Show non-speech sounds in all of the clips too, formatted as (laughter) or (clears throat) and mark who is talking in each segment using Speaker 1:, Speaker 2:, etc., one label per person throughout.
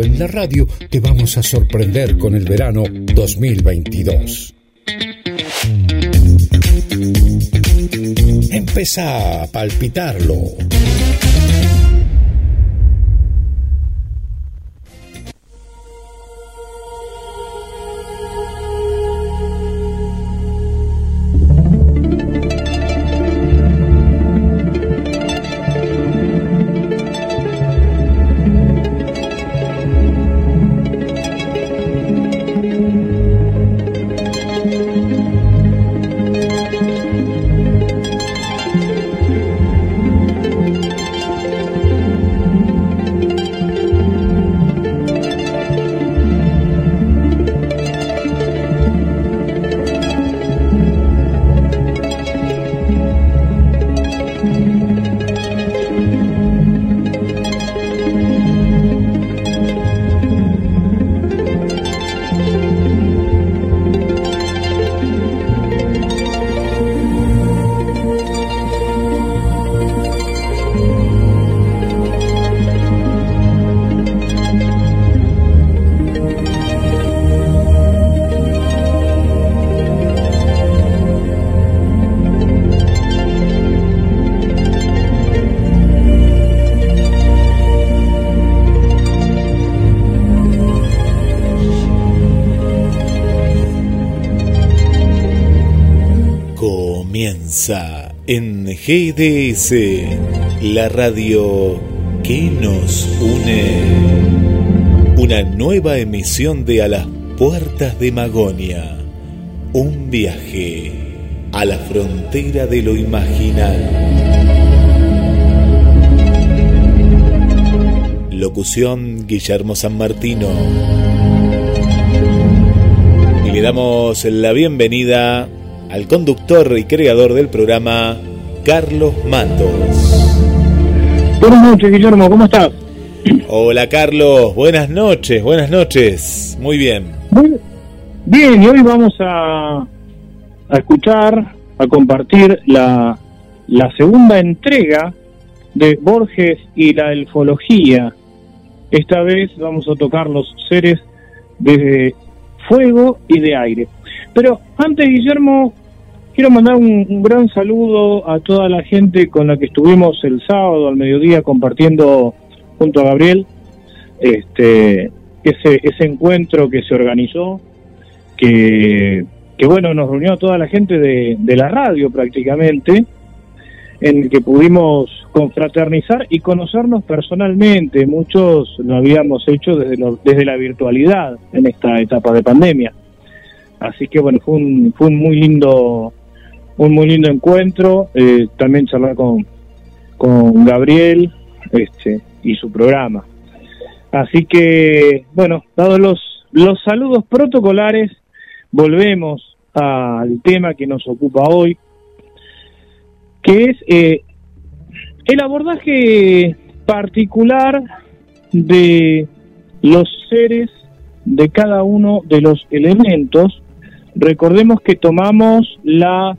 Speaker 1: en la radio te vamos a sorprender con el verano 2022. Empieza a palpitarlo. GDS, la radio que nos une. Una nueva emisión de A las Puertas de Magonia. Un viaje a la frontera de lo imaginal. Locución Guillermo San Martino. Y le damos la bienvenida al conductor y creador del programa, Carlos Matos.
Speaker 2: Buenas noches, Guillermo, ¿cómo estás?
Speaker 1: Hola, Carlos, buenas noches, buenas noches. Muy bien.
Speaker 2: bien, y hoy vamos a, a escuchar, a compartir la, la segunda entrega de Borges y la elfología. Esta vez vamos a tocar los seres de fuego y de aire. Pero antes, Guillermo, Quiero mandar un, gran saludo a toda la gente con la que estuvimos el sábado al mediodía compartiendo junto a Gabriel este ese, ese encuentro que se organizó, que, que bueno, nos reunió a toda la gente de, de la radio prácticamente, en el que pudimos confraternizar y conocernos personalmente. Muchos lo habíamos hecho desde, desde la virtualidad en esta etapa de pandemia. Así que bueno, fue un, fue un muy lindo un muy lindo encuentro, eh, también charlar con, con Gabriel este, y su programa. Así que, bueno, dados los, los saludos protocolares, volvemos al tema que nos ocupa hoy, que es eh, el abordaje particular de los seres de cada uno de los elementos. Recordemos que tomamos la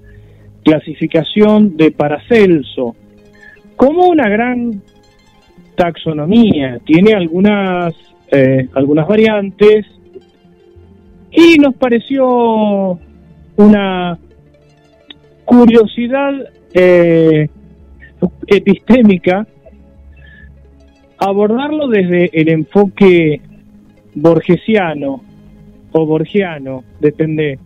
Speaker 2: clasificación de Paracelso. Como una gran taxonomía, tiene algunas, eh, algunas variantes y nos pareció una curiosidad eh, epistémica abordarlo desde el enfoque borgesiano o borgiano, depende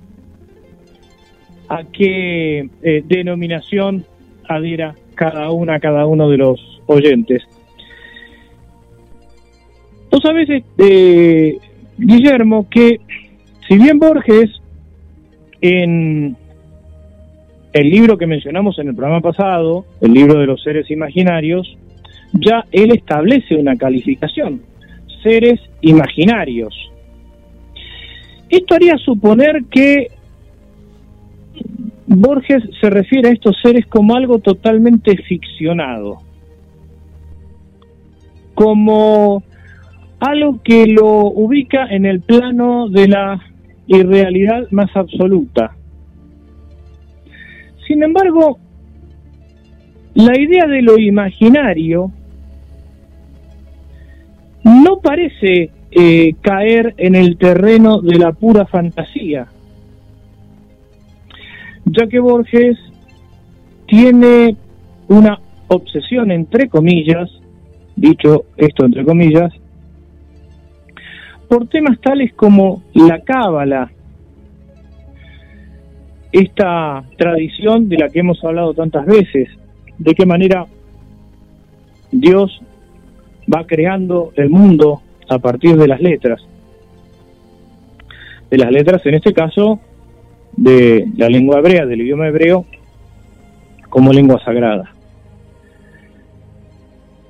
Speaker 2: a qué eh, denominación adhiera cada una, cada uno de los oyentes. Tú sabes, este, Guillermo, que si bien Borges en el libro que mencionamos en el programa pasado, el libro de los seres imaginarios, ya él establece una calificación, seres imaginarios. Esto haría suponer que Borges se refiere a estos seres como algo totalmente ficcionado, como algo que lo ubica en el plano de la irrealidad más absoluta. Sin embargo, la idea de lo imaginario no parece eh, caer en el terreno de la pura fantasía, ya que Borges tiene una obsesión, entre comillas, dicho esto entre comillas, por temas tales como la cábala, esta tradición de la que hemos hablado tantas veces, de qué manera Dios va creando el mundo a partir de las letras. De las letras, en este caso, de la lengua hebrea, del idioma hebreo, como lengua sagrada.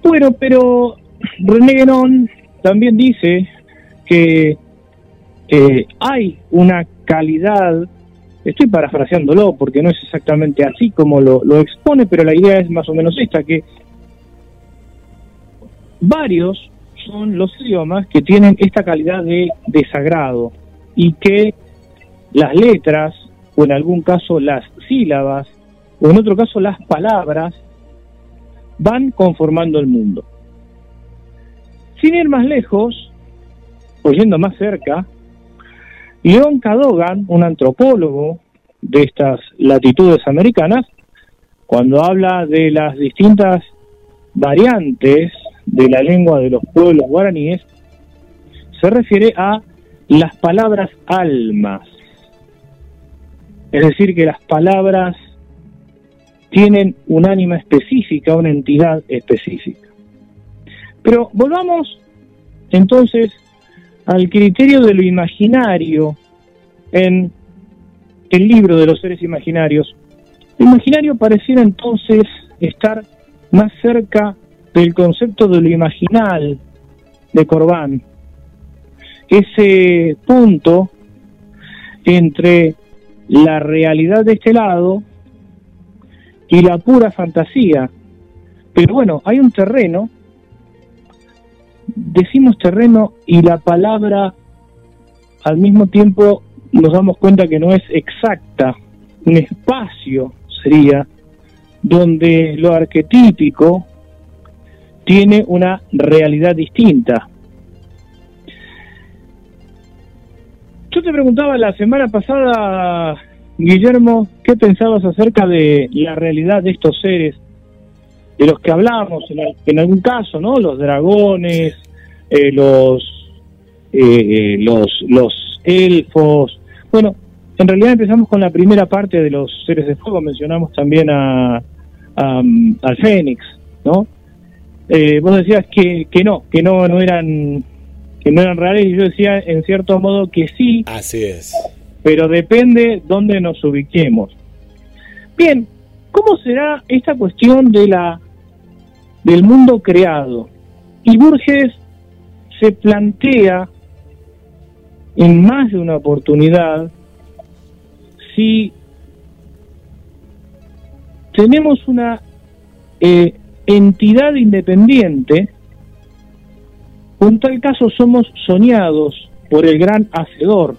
Speaker 2: Bueno, pero René también dice que eh, hay una calidad, estoy parafraseándolo porque no es exactamente así como lo, lo expone, pero la idea es más o menos esta, que varios son los idiomas que tienen esta calidad de desagrado y que las letras, o en algún caso las sílabas, o en otro caso las palabras, van conformando el mundo. Sin ir más lejos, o yendo más cerca, Leon Cadogan, un antropólogo de estas latitudes americanas, cuando habla de las distintas variantes de la lengua de los pueblos guaraníes, se refiere a las palabras almas. Es decir, que las palabras tienen un ánima específica, una entidad específica. Pero volvamos entonces al criterio de lo imaginario en el libro de los seres imaginarios. Lo imaginario pareciera entonces estar más cerca del concepto de lo imaginal de Corbán. Ese punto entre la realidad de este lado y la pura fantasía. Pero bueno, hay un terreno, decimos terreno y la palabra al mismo tiempo nos damos cuenta que no es exacta, un espacio sería donde lo arquetípico tiene una realidad distinta. Yo te preguntaba la semana pasada, Guillermo, ¿qué pensabas acerca de la realidad de estos seres de los que hablamos en, algún caso, ¿no? Los dragones, eh, los, eh, eh, los, los elfos. Bueno, en realidad empezamos con la primera parte de los seres de fuego, mencionamos también a, al Fénix, ¿no? vos decías que, que no, que no, no eran que no eran reales y yo decía en cierto modo que sí.
Speaker 1: Así es
Speaker 2: pero depende dónde nos ubiquemos. Bien, ¿cómo será esta cuestión de la del mundo creado? Y Burges se plantea en más de una oportunidad si tenemos una eh, entidad independiente, en tal caso somos soñados por el gran hacedor,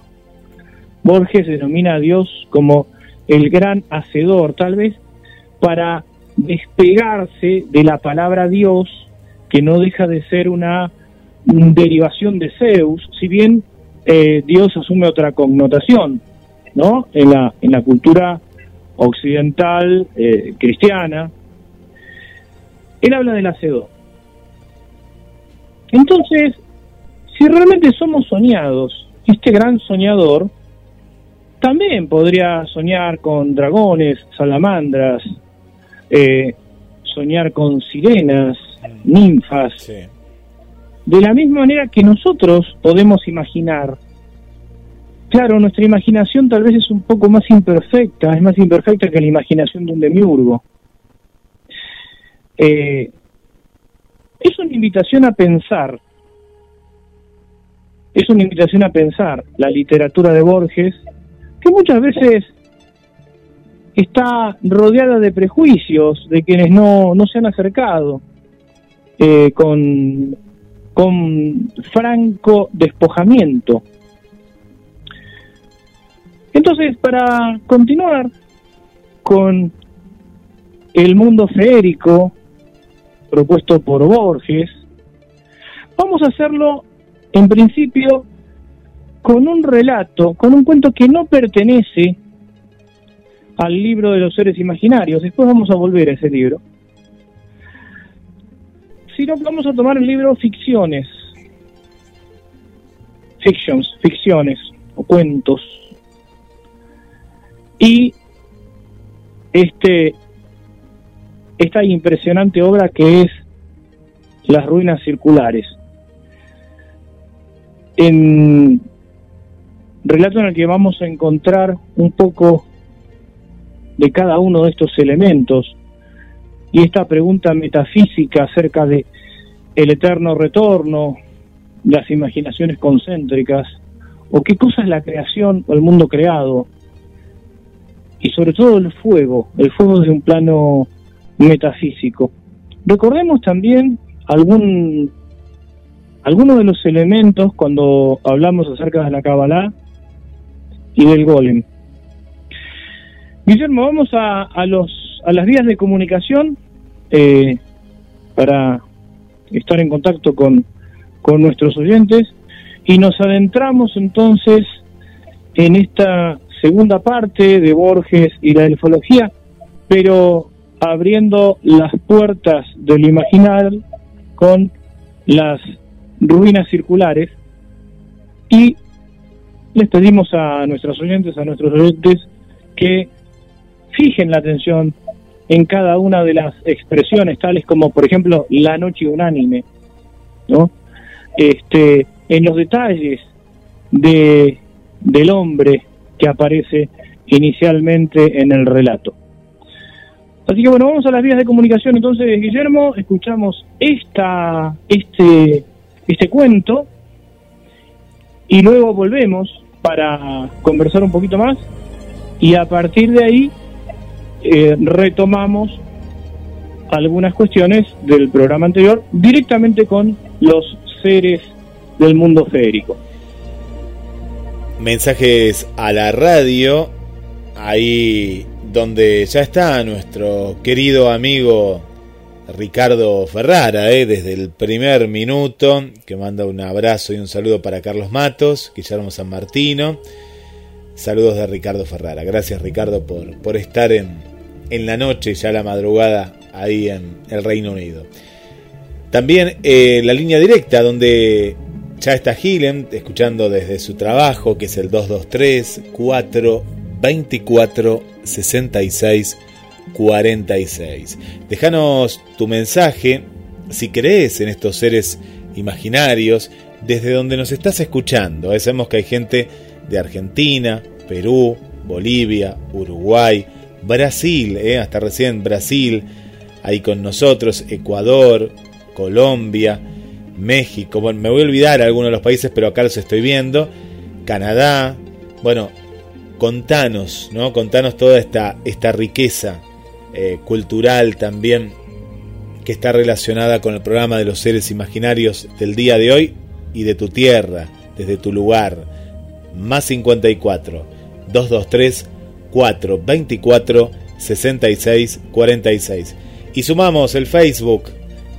Speaker 2: Borges denomina a Dios como el gran hacedor, tal vez para despegarse de la palabra Dios, que no deja de ser una derivación de Zeus, si bien eh, Dios asume otra connotación, ¿no? En la, cultura occidental eh, cristiana, él habla del hacedor. Entonces, si realmente somos soñados, este gran soñador también podría soñar con dragones, salamandras, eh, soñar con sirenas, ninfas. De la misma manera que nosotros podemos imaginar. Claro, nuestra imaginación tal vez es un poco más imperfecta, es más imperfecta que la imaginación de un demiurgo. Eh, es una invitación a pensar, es una invitación a pensar la literatura de Borges que muchas veces está rodeada de prejuicios de quienes no, no se han acercado eh, con, con franco despojamiento. Entonces, para continuar con el mundo feérico propuesto por Borges, Vamos a hacerlo, en principio, con un relato, con un cuento que no pertenece al libro de los seres imaginarios. Después vamos a volver a ese libro. Sino vamos a tomar el libro Ficciones. Fictions, ficciones o cuentos. Y este esta impresionante obra que es Las ruinas circulares. En relato en el que vamos a encontrar un poco de cada uno de estos elementos y esta pregunta metafísica acerca de el eterno retorno, las imaginaciones concéntricas, o qué cosa es la creación o el mundo creado, y sobre todo el fuego, el fuego de un plano metafísico. Recordemos también algún algunos de los elementos cuando hablamos acerca de la Kabbalah y del golem. Guillermo, vamos a, los, a las vías de comunicación eh, para estar en contacto con, con nuestros oyentes y nos adentramos entonces en esta segunda parte de Borges y la elfología, pero abriendo las puertas del imaginar con las ruinas circulares y les pedimos a nuestros oyentes, a nuestros oyentes, que fijen la atención en cada una de las expresiones, tales como, por ejemplo, la noche unánime, ¿no? Este, en los detalles de, del hombre que aparece inicialmente en el relato. Así que bueno, vamos a las vías de comunicación entonces, Guillermo, escuchamos esta, este, este cuento y luego volvemos para conversar un poquito más y a partir de ahí eh, retomamos algunas cuestiones del programa anterior directamente con los seres del mundo férico.
Speaker 1: Mensajes a la radio, ahí donde ya está nuestro querido amigo Ricardo Ferrara, eh, desde el primer minuto, que manda un abrazo y un saludo para Carlos Matos, Guillermo San Martino. Saludos de Ricardo Ferrara. Gracias Ricardo por, por estar en, en la noche, ya la madrugada, ahí en el Reino Unido. También eh, la línea directa donde ya está Gilem escuchando desde su trabajo, que es el 223 424 66 46. Déjanos tu mensaje si crees en estos seres imaginarios desde donde nos estás escuchando. Eh, sabemos que hay gente de Argentina, Perú, Bolivia, Uruguay, Brasil, eh, hasta recién Brasil, ahí con nosotros, Ecuador, Colombia, México, bueno, me voy a olvidar algunos de los países, pero acá los estoy viendo, Canadá, bueno, contanos, ¿no? Contanos toda esta, esta riqueza eh, cultural también que está relacionada con el programa de los seres imaginarios del día de hoy y de tu tierra, desde tu lugar. Más 54 223 424 66 46. Y sumamos el Facebook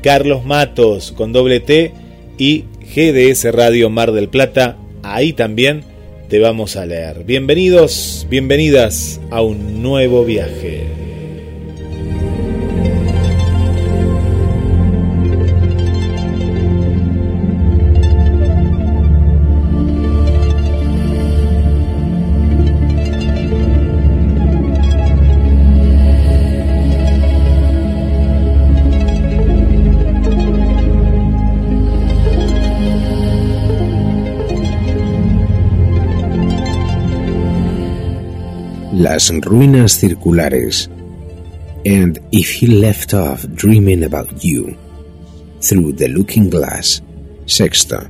Speaker 1: Carlos Matos con doble T y GDS Radio Mar del Plata. Ahí también te vamos a leer. Bienvenidos, bienvenidas a un nuevo viaje.
Speaker 3: Las ruinas circulares, and if he left off dreaming about you, through the looking glass, sexto.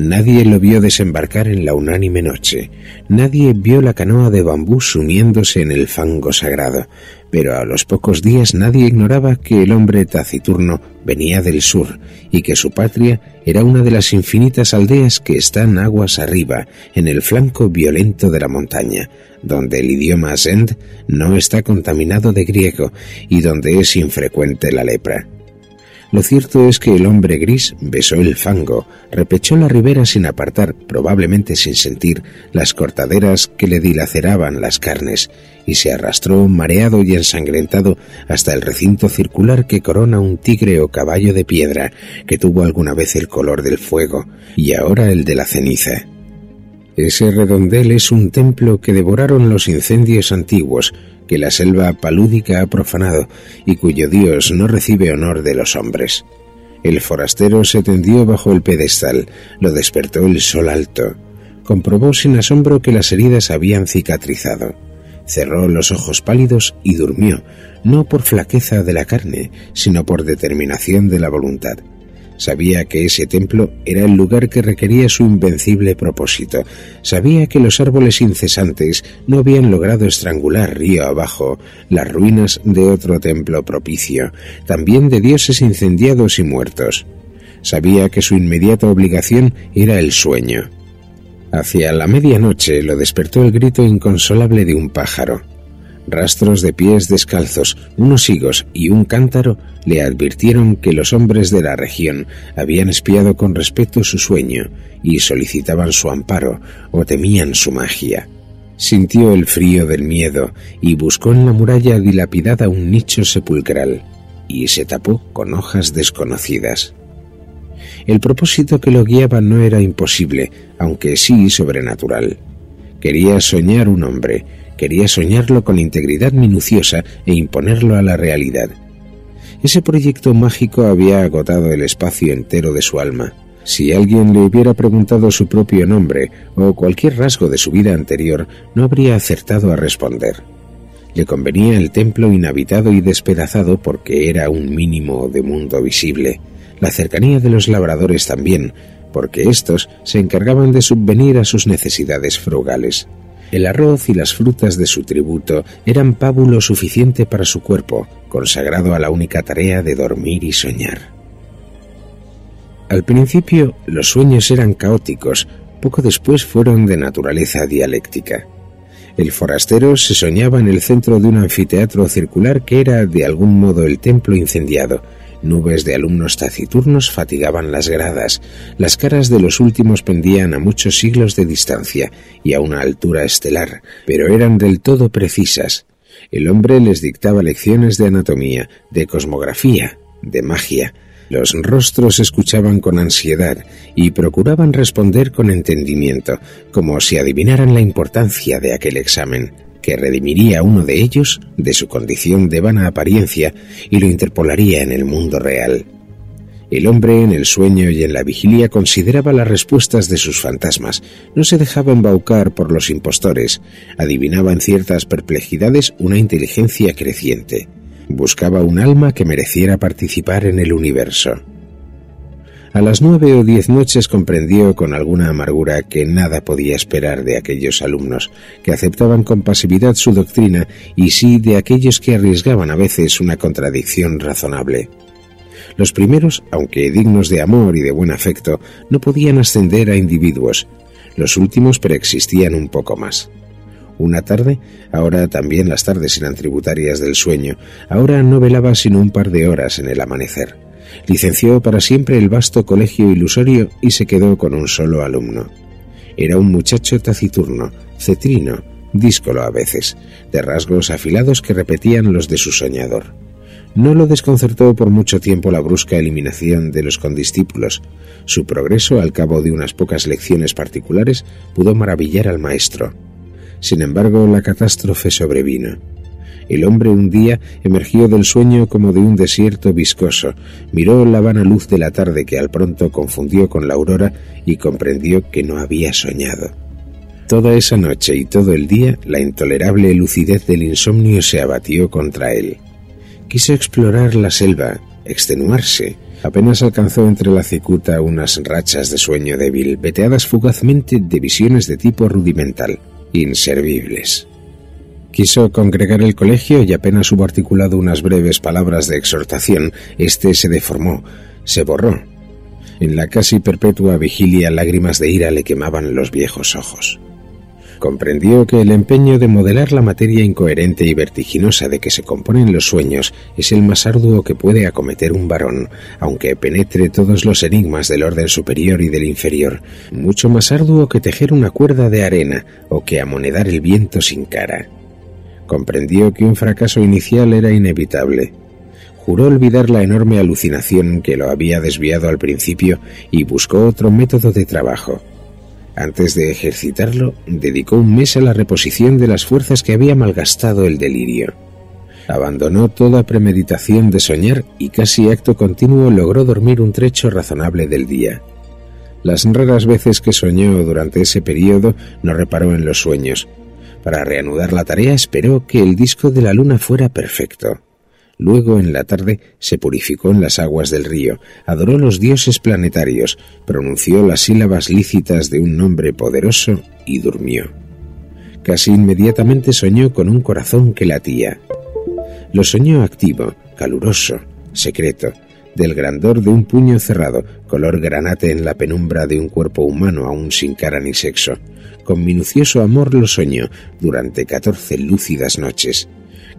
Speaker 3: Nadie lo vio desembarcar en la unánime noche, nadie vio la canoa de bambú sumiéndose en el fango sagrado, pero a los pocos días nadie ignoraba que el hombre taciturno venía del sur y que su patria era una de las infinitas aldeas que están aguas arriba, en el flanco violento de la montaña, donde el idioma Zend no está contaminado de griego y donde es infrecuente la lepra. Lo cierto es que el hombre gris besó el fango, repechó la ribera sin apartar, probablemente sin sentir, las cortaderas que le dilaceraban las carnes, y se arrastró mareado y ensangrentado hasta el recinto circular que corona un tigre o caballo de piedra que tuvo alguna vez el color del fuego y ahora el de la ceniza. Ese redondel es un templo que devoraron los incendios antiguos, que la selva palúdica ha profanado y cuyo dios no recibe honor de los hombres. El forastero se tendió bajo el pedestal, lo despertó el sol alto. Comprobó sin asombro que las heridas habían cicatrizado. Cerró los ojos pálidos y durmió, no por flaqueza de la carne, sino por determinación de la voluntad. Sabía que ese templo era el lugar que requería su invencible propósito. Sabía que los árboles incesantes no habían logrado estrangular río abajo las ruinas de otro templo propicio, también de dioses incendiados y muertos. Sabía que su inmediata obligación era el sueño. Hacia la medianoche lo despertó el grito inconsolable de un pájaro. Rastros de pies descalzos, unos higos y un cántaro le advirtieron que los hombres de la región habían espiado con respeto su sueño y solicitaban su amparo o temían su magia. Sintió el frío del miedo y buscó en la muralla dilapidada un nicho sepulcral y se tapó con hojas desconocidas. El propósito que lo guiaba no era imposible, aunque sí sobrenatural. Quería soñar un hombre, Quería soñarlo con integridad minuciosa e imponerlo a la realidad. Ese proyecto mágico había agotado el espacio entero de su alma. Si alguien le hubiera preguntado su propio nombre o cualquier rasgo de su vida anterior, no habría acertado a responder. Le convenía el templo inhabitado y despedazado porque era un mínimo de mundo visible, la cercanía de los labradores también, porque éstos se encargaban de subvenir a sus necesidades frugales. El arroz y las frutas de su tributo eran pábulo suficiente para su cuerpo, consagrado a la única tarea de dormir y soñar. Al principio los sueños eran caóticos, poco después fueron de naturaleza dialéctica. El forastero se soñaba en el centro de un anfiteatro circular que era de algún modo el templo incendiado, Nubes de alumnos taciturnos fatigaban las gradas, las caras de los últimos pendían a muchos siglos de distancia y a una altura estelar, pero eran del todo precisas. El hombre les dictaba lecciones de anatomía, de cosmografía, de magia. Los rostros escuchaban con ansiedad y procuraban responder con entendimiento, como si adivinaran la importancia de aquel examen que redimiría a uno de ellos de su condición de vana apariencia y lo interpolaría en el mundo real. El hombre en el sueño y en la vigilia consideraba las respuestas de sus fantasmas, no se dejaba embaucar por los impostores, adivinaba en ciertas perplejidades una inteligencia creciente, buscaba un alma que mereciera participar en el universo. A las nueve o diez noches comprendió con alguna amargura que nada podía esperar de aquellos alumnos, que aceptaban con pasividad su doctrina y sí de aquellos que arriesgaban a veces una contradicción razonable. Los primeros, aunque dignos de amor y de buen afecto, no podían ascender a individuos. Los últimos preexistían un poco más. Una tarde, ahora también las tardes eran tributarias del sueño, ahora no velaba sino un par de horas en el amanecer licenció para siempre el vasto colegio ilusorio y se quedó con un solo alumno. Era un muchacho taciturno, cetrino, díscolo a veces, de rasgos afilados que repetían los de su soñador. No lo desconcertó por mucho tiempo la brusca eliminación de los condiscípulos. Su progreso, al cabo de unas pocas lecciones particulares, pudo maravillar al maestro. Sin embargo, la catástrofe sobrevino. El hombre un día emergió del sueño como de un desierto viscoso, miró la vana luz de la tarde que al pronto confundió con la aurora y comprendió que no había soñado. Toda esa noche y todo el día la intolerable lucidez del insomnio se abatió contra él. Quiso explorar la selva, extenuarse. Apenas alcanzó entre la cicuta unas rachas de sueño débil, veteadas fugazmente de visiones de tipo rudimental, inservibles. Quiso congregar el colegio y apenas hubo articulado unas breves palabras de exhortación, éste se deformó, se borró. En la casi perpetua vigilia lágrimas de ira le quemaban los viejos ojos. Comprendió que el empeño de modelar la materia incoherente y vertiginosa de que se componen los sueños es el más arduo que puede acometer un varón, aunque penetre todos los enigmas del orden superior y del inferior, mucho más arduo que tejer una cuerda de arena o que amonedar el viento sin cara. Comprendió que un fracaso inicial era inevitable. Juró olvidar la enorme alucinación que lo había desviado al principio y buscó otro método de trabajo antes de ejercitarlo, dedicó un mes a la reposición de las fuerzas que había malgastado el delirio. Abandonó toda premeditación de soñar y casi acto continuo logró dormir un trecho razonable del día. Las raras veces que soñó durante ese periodo no reparó en los sueños. Para reanudar la tarea esperó que el disco de la luna fuera perfecto. Luego, en la tarde, se purificó en las aguas del río, adoró los dioses planetarios, pronunció las sílabas lícitas de un nombre poderoso y durmió. Casi inmediatamente soñó con un corazón que latía. Lo soñó activo, caluroso, secreto, del grandor de un puño cerrado, color granate en la penumbra de un cuerpo humano aún sin cara ni sexo. Con minucioso amor lo soñó durante catorce lúcidas noches.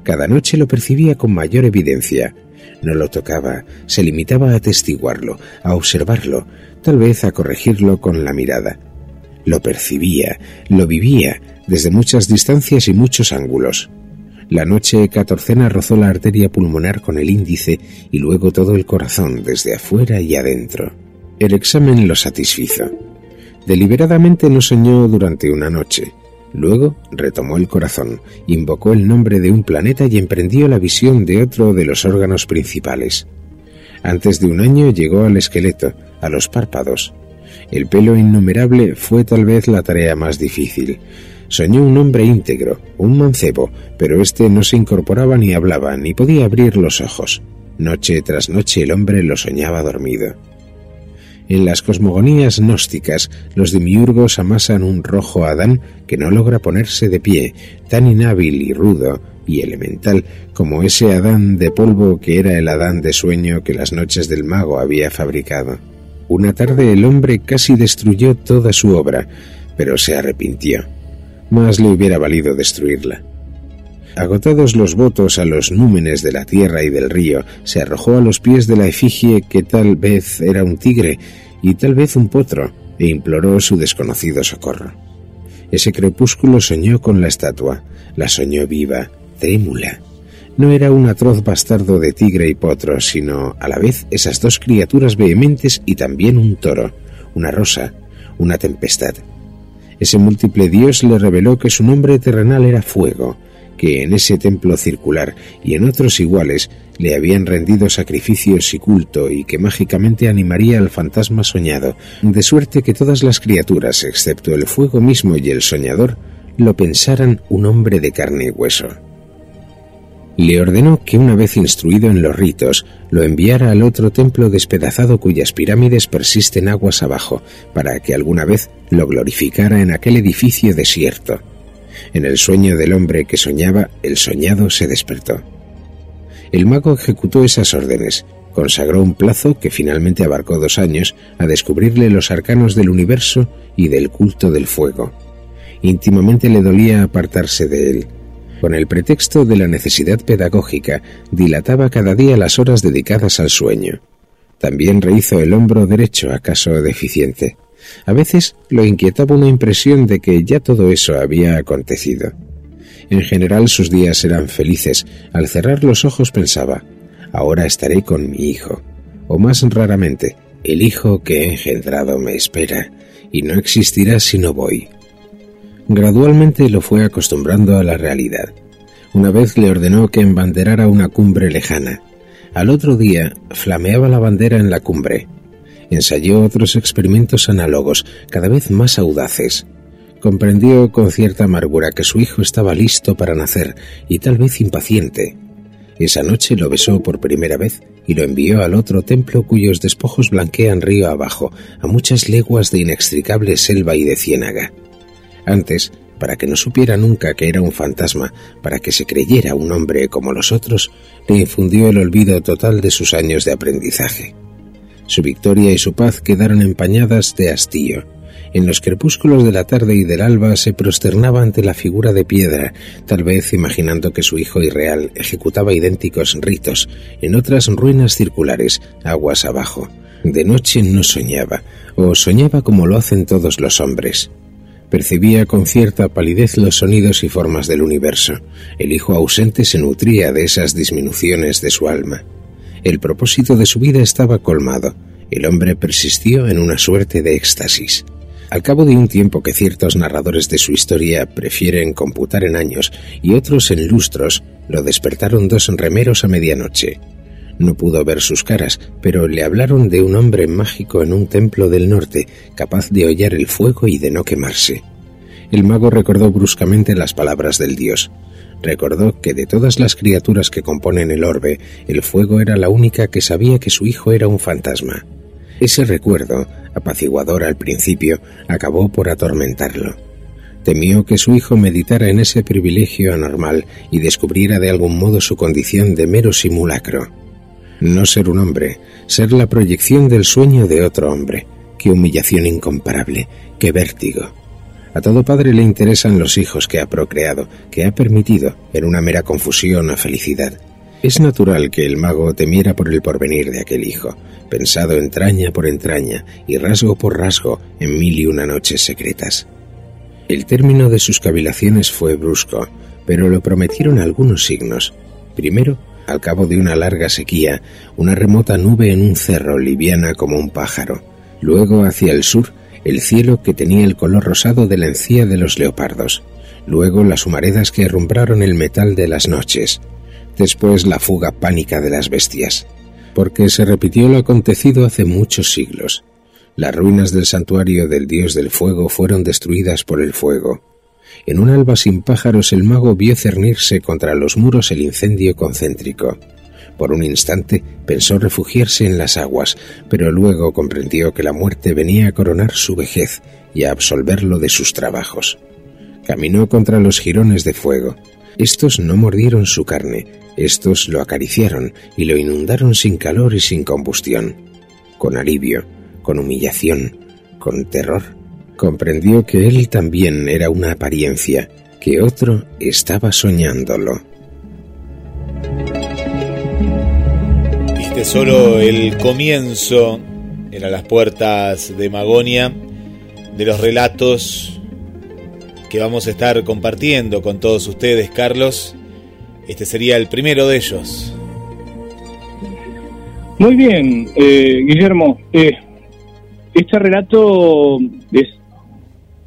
Speaker 3: Cada noche lo percibía con mayor evidencia. No lo tocaba, se limitaba a atestiguarlo, a observarlo, tal vez a corregirlo con la mirada. Lo percibía, lo vivía, desde muchas distancias y muchos ángulos. La noche catorcena rozó la arteria pulmonar con el índice y luego todo el corazón desde afuera y adentro. El examen lo satisfizo. Deliberadamente no soñó durante una noche. Luego retomó el corazón, invocó el nombre de un planeta y emprendió la visión de otro de los órganos principales. Antes de un año llegó al esqueleto, a los párpados. El pelo innumerable fue tal vez la tarea más difícil. Soñó un hombre íntegro, un mancebo, pero éste no se incorporaba ni hablaba, ni podía abrir los ojos. Noche tras noche el hombre lo soñaba dormido. En las cosmogonías gnósticas, los demiurgos amasan un rojo Adán que no logra ponerse de pie, tan inhábil y rudo y elemental como ese Adán de polvo que era el Adán de sueño que las noches del mago había fabricado. Una tarde el hombre casi destruyó toda su obra, pero se arrepintió. Más le hubiera valido destruirla. Agotados los votos a los númenes de la tierra y del río, se arrojó a los pies de la efigie que tal vez era un tigre y tal vez un potro, e imploró su desconocido socorro. Ese crepúsculo soñó con la estatua, la soñó viva, trémula. No era un atroz bastardo de tigre y potro, sino a la vez esas dos criaturas vehementes y también un toro, una rosa, una tempestad. Ese múltiple dios le reveló que su nombre terrenal era fuego, que en ese templo circular y en otros iguales le habían rendido sacrificios y culto y que mágicamente animaría al fantasma soñado, de suerte que todas las criaturas, excepto el fuego mismo y el soñador, lo pensaran un hombre de carne y hueso. Le ordenó que una vez instruido en los ritos, lo enviara al otro templo despedazado cuyas pirámides persisten aguas abajo, para que alguna vez lo glorificara en aquel edificio desierto, en el sueño del hombre que soñaba, el soñado se despertó. El mago ejecutó esas órdenes, consagró un plazo que finalmente abarcó dos años a descubrirle los arcanos del universo y del culto del fuego. Íntimamente le dolía apartarse de él. Con el pretexto de la necesidad pedagógica, dilataba cada día las horas dedicadas al sueño. También rehizo el hombro derecho, acaso deficiente. A veces lo inquietaba una impresión de que ya todo eso había acontecido. En general sus días eran felices. Al cerrar los ojos pensaba, ahora estaré con mi hijo. O más raramente, el hijo que he engendrado me espera, y no existirá si no voy. Gradualmente lo fue acostumbrando a la realidad. Una vez le ordenó que embanderara una cumbre lejana. Al otro día flameaba la bandera en la cumbre, ensayó otros experimentos análogos, cada vez más audaces. Comprendió con cierta amargura que su hijo estaba listo para nacer y tal vez impaciente. Esa noche lo besó por primera vez y lo envió al otro templo cuyos despojos blanquean río abajo, a muchas leguas de inextricable selva y de ciénaga. Antes, para que no supiera nunca que era un fantasma, para que se creyera un hombre como los otros, le infundió el olvido total de sus años de aprendizaje. Su victoria y su paz quedaron empañadas de hastío. En los crepúsculos de la tarde y del alba se prosternaba ante la figura de piedra, tal vez imaginando que su hijo irreal ejecutaba idénticos ritos en otras ruinas circulares, aguas abajo. De noche no soñaba, o soñaba como lo hacen todos los hombres. Percibía con cierta palidez los sonidos y formas del universo. El hijo ausente se nutría de esas disminuciones de su alma. El propósito de su vida estaba colmado. El hombre persistió en una suerte de éxtasis. Al cabo de un tiempo que ciertos narradores de su historia prefieren computar en años y otros en lustros, lo despertaron dos remeros a medianoche. No pudo ver sus caras, pero le hablaron de un hombre mágico en un templo del norte, capaz de hollar el fuego y de no quemarse. El mago recordó bruscamente las palabras del dios. Recordó que de todas las criaturas que componen el orbe, el fuego era la única que sabía que su hijo era un fantasma. Ese recuerdo, apaciguador al principio, acabó por atormentarlo. Temió que su hijo meditara en ese privilegio anormal y descubriera de algún modo su condición de mero simulacro. No ser un hombre, ser la proyección del sueño de otro hombre. Qué humillación incomparable, qué vértigo. A todo padre le interesan los hijos que ha procreado, que ha permitido, en una mera confusión a felicidad. Es natural que el mago temiera por el porvenir de aquel hijo, pensado entraña por entraña y rasgo por rasgo en mil y una noches secretas. El término de sus cavilaciones fue brusco, pero lo prometieron algunos signos. Primero, al cabo de una larga sequía, una remota nube en un cerro liviana como un pájaro. Luego, hacia el sur, el cielo que tenía el color rosado de la encía de los leopardos. Luego, las humaredas que herrumbraron el metal de las noches. Después, la fuga pánica de las bestias. Porque se repitió lo acontecido hace muchos siglos. Las ruinas del santuario del dios del fuego fueron destruidas por el fuego. En un alba sin pájaros el mago vio cernirse contra los muros el incendio concéntrico. Por un instante pensó refugiarse en las aguas, pero luego comprendió que la muerte venía a coronar su vejez y a absolverlo de sus trabajos. Caminó contra los jirones de fuego. Estos no mordieron su carne, estos lo acariciaron y lo inundaron sin calor y sin combustión. Con alivio, con humillación, con terror, comprendió que él también era una apariencia, que otro estaba soñándolo.
Speaker 1: Viste solo el comienzo, era las puertas de Magonia, de los relatos que vamos a estar compartiendo con todos ustedes, Carlos. Este sería el primero de ellos.
Speaker 2: Muy bien, eh, Guillermo. Eh, este relato es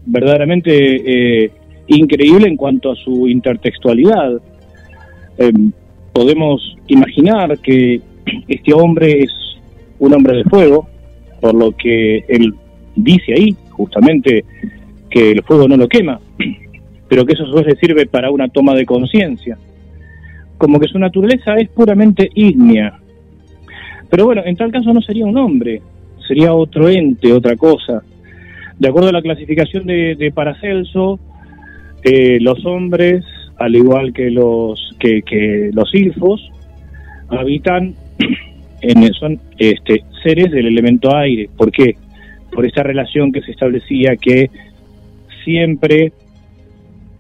Speaker 2: verdaderamente eh, increíble en cuanto a su intertextualidad. Em, podemos imaginar que este hombre es un hombre de fuego, por lo que él dice ahí, justamente, que el fuego no lo quema, pero que eso solo le sirve para una toma de conciencia. Como que su naturaleza es puramente ígnea. Pero bueno, en tal caso no sería un hombre, sería otro ente, otra cosa. De acuerdo a la clasificación de, Paracelso, eh, los hombres, al igual que los que, los silfos, habitan (clears throat) en, son este, seres del elemento aire. ¿Por qué? Por esa relación que se establecía que siempre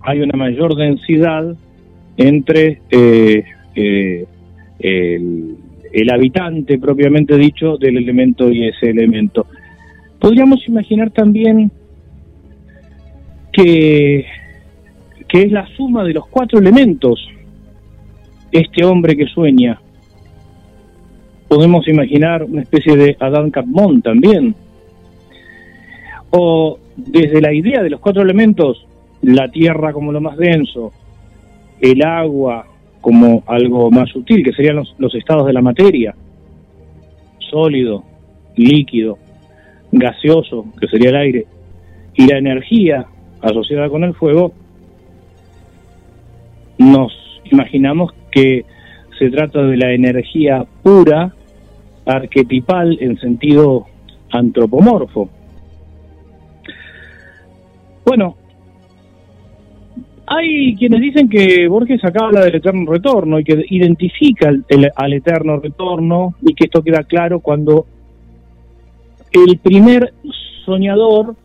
Speaker 2: hay una mayor densidad entre eh, eh, el, el, habitante propiamente dicho del elemento y ese elemento. Podríamos imaginar también que, que es la suma de los cuatro elementos este hombre que sueña. Podemos imaginar una especie de Adán Capmón también. O desde la idea de los cuatro elementos, la tierra como lo más denso, el agua como algo más sutil, que serían los, los estados de la materia, sólido, líquido, gaseoso, que sería el aire, y la energía asociada con el fuego, nos imaginamos que se trata de la energía pura, arquetipal en sentido antropomorfo. Bueno, hay quienes dicen que Borges acá habla del eterno retorno y que identifica al eterno retorno y que esto queda claro cuando el primer soñador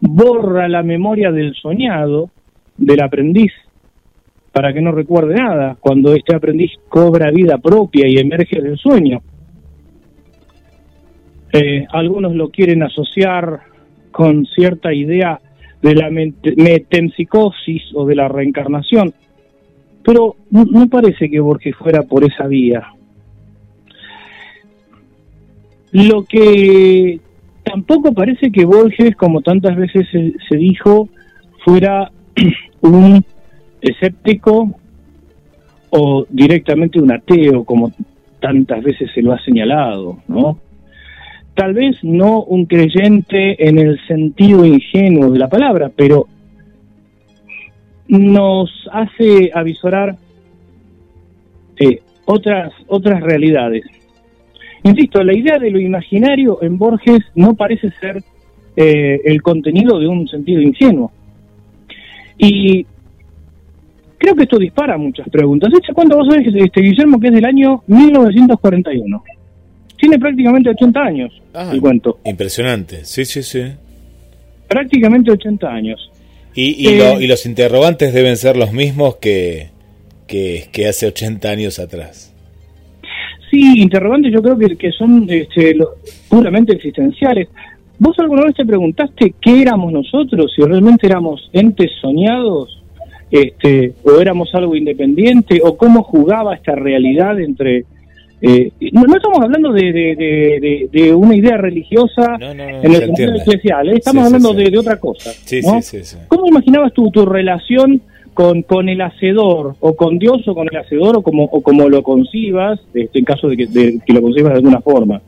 Speaker 2: borra la memoria del soñado, del aprendiz, para que no recuerde nada, cuando este aprendiz cobra vida propia y emerge del sueño. Eh, algunos lo quieren asociar con cierta idea de la metempsicosis o de la reencarnación, pero no, parece que Borges fuera por esa vía. Lo que tampoco parece que Borges, como tantas veces se, dijo, fuera (clears throat) un escéptico o directamente un ateo, como tantas veces se lo ha señalado, ¿no? Tal vez no un creyente en el sentido ingenuo de la palabra, pero nos hace avisorar eh, otras, otras realidades. Insisto, la idea de lo imaginario en Borges no parece ser eh, el contenido de un sentido ingenuo. Y creo que esto dispara muchas preguntas. ¿Cuánto vos sabés, este, Guillermo, que es del año 1941? Tiene prácticamente 80 años ah, el cuento.
Speaker 1: Impresionante, sí, sí, sí.
Speaker 2: Prácticamente 80 años.
Speaker 1: Y, eh, y, los interrogantes deben ser los mismos que, que, hace 80 años atrás.
Speaker 2: Sí, interrogantes yo creo que, que son este, puramente existenciales. ¿Vos alguna vez te preguntaste qué éramos nosotros? Si realmente éramos entes soñados, este, o éramos algo independiente, o cómo jugaba esta realidad entre eh, no, estamos hablando de, de, una idea religiosa en el sentido eclesial, ¿eh? estamos hablando De, otra cosa. ¿Cómo imaginabas tú tu relación con, con el hacedor, o con Dios, o con el hacedor, o como, o como lo concibas, este, en caso de que, que lo concibas de alguna forma?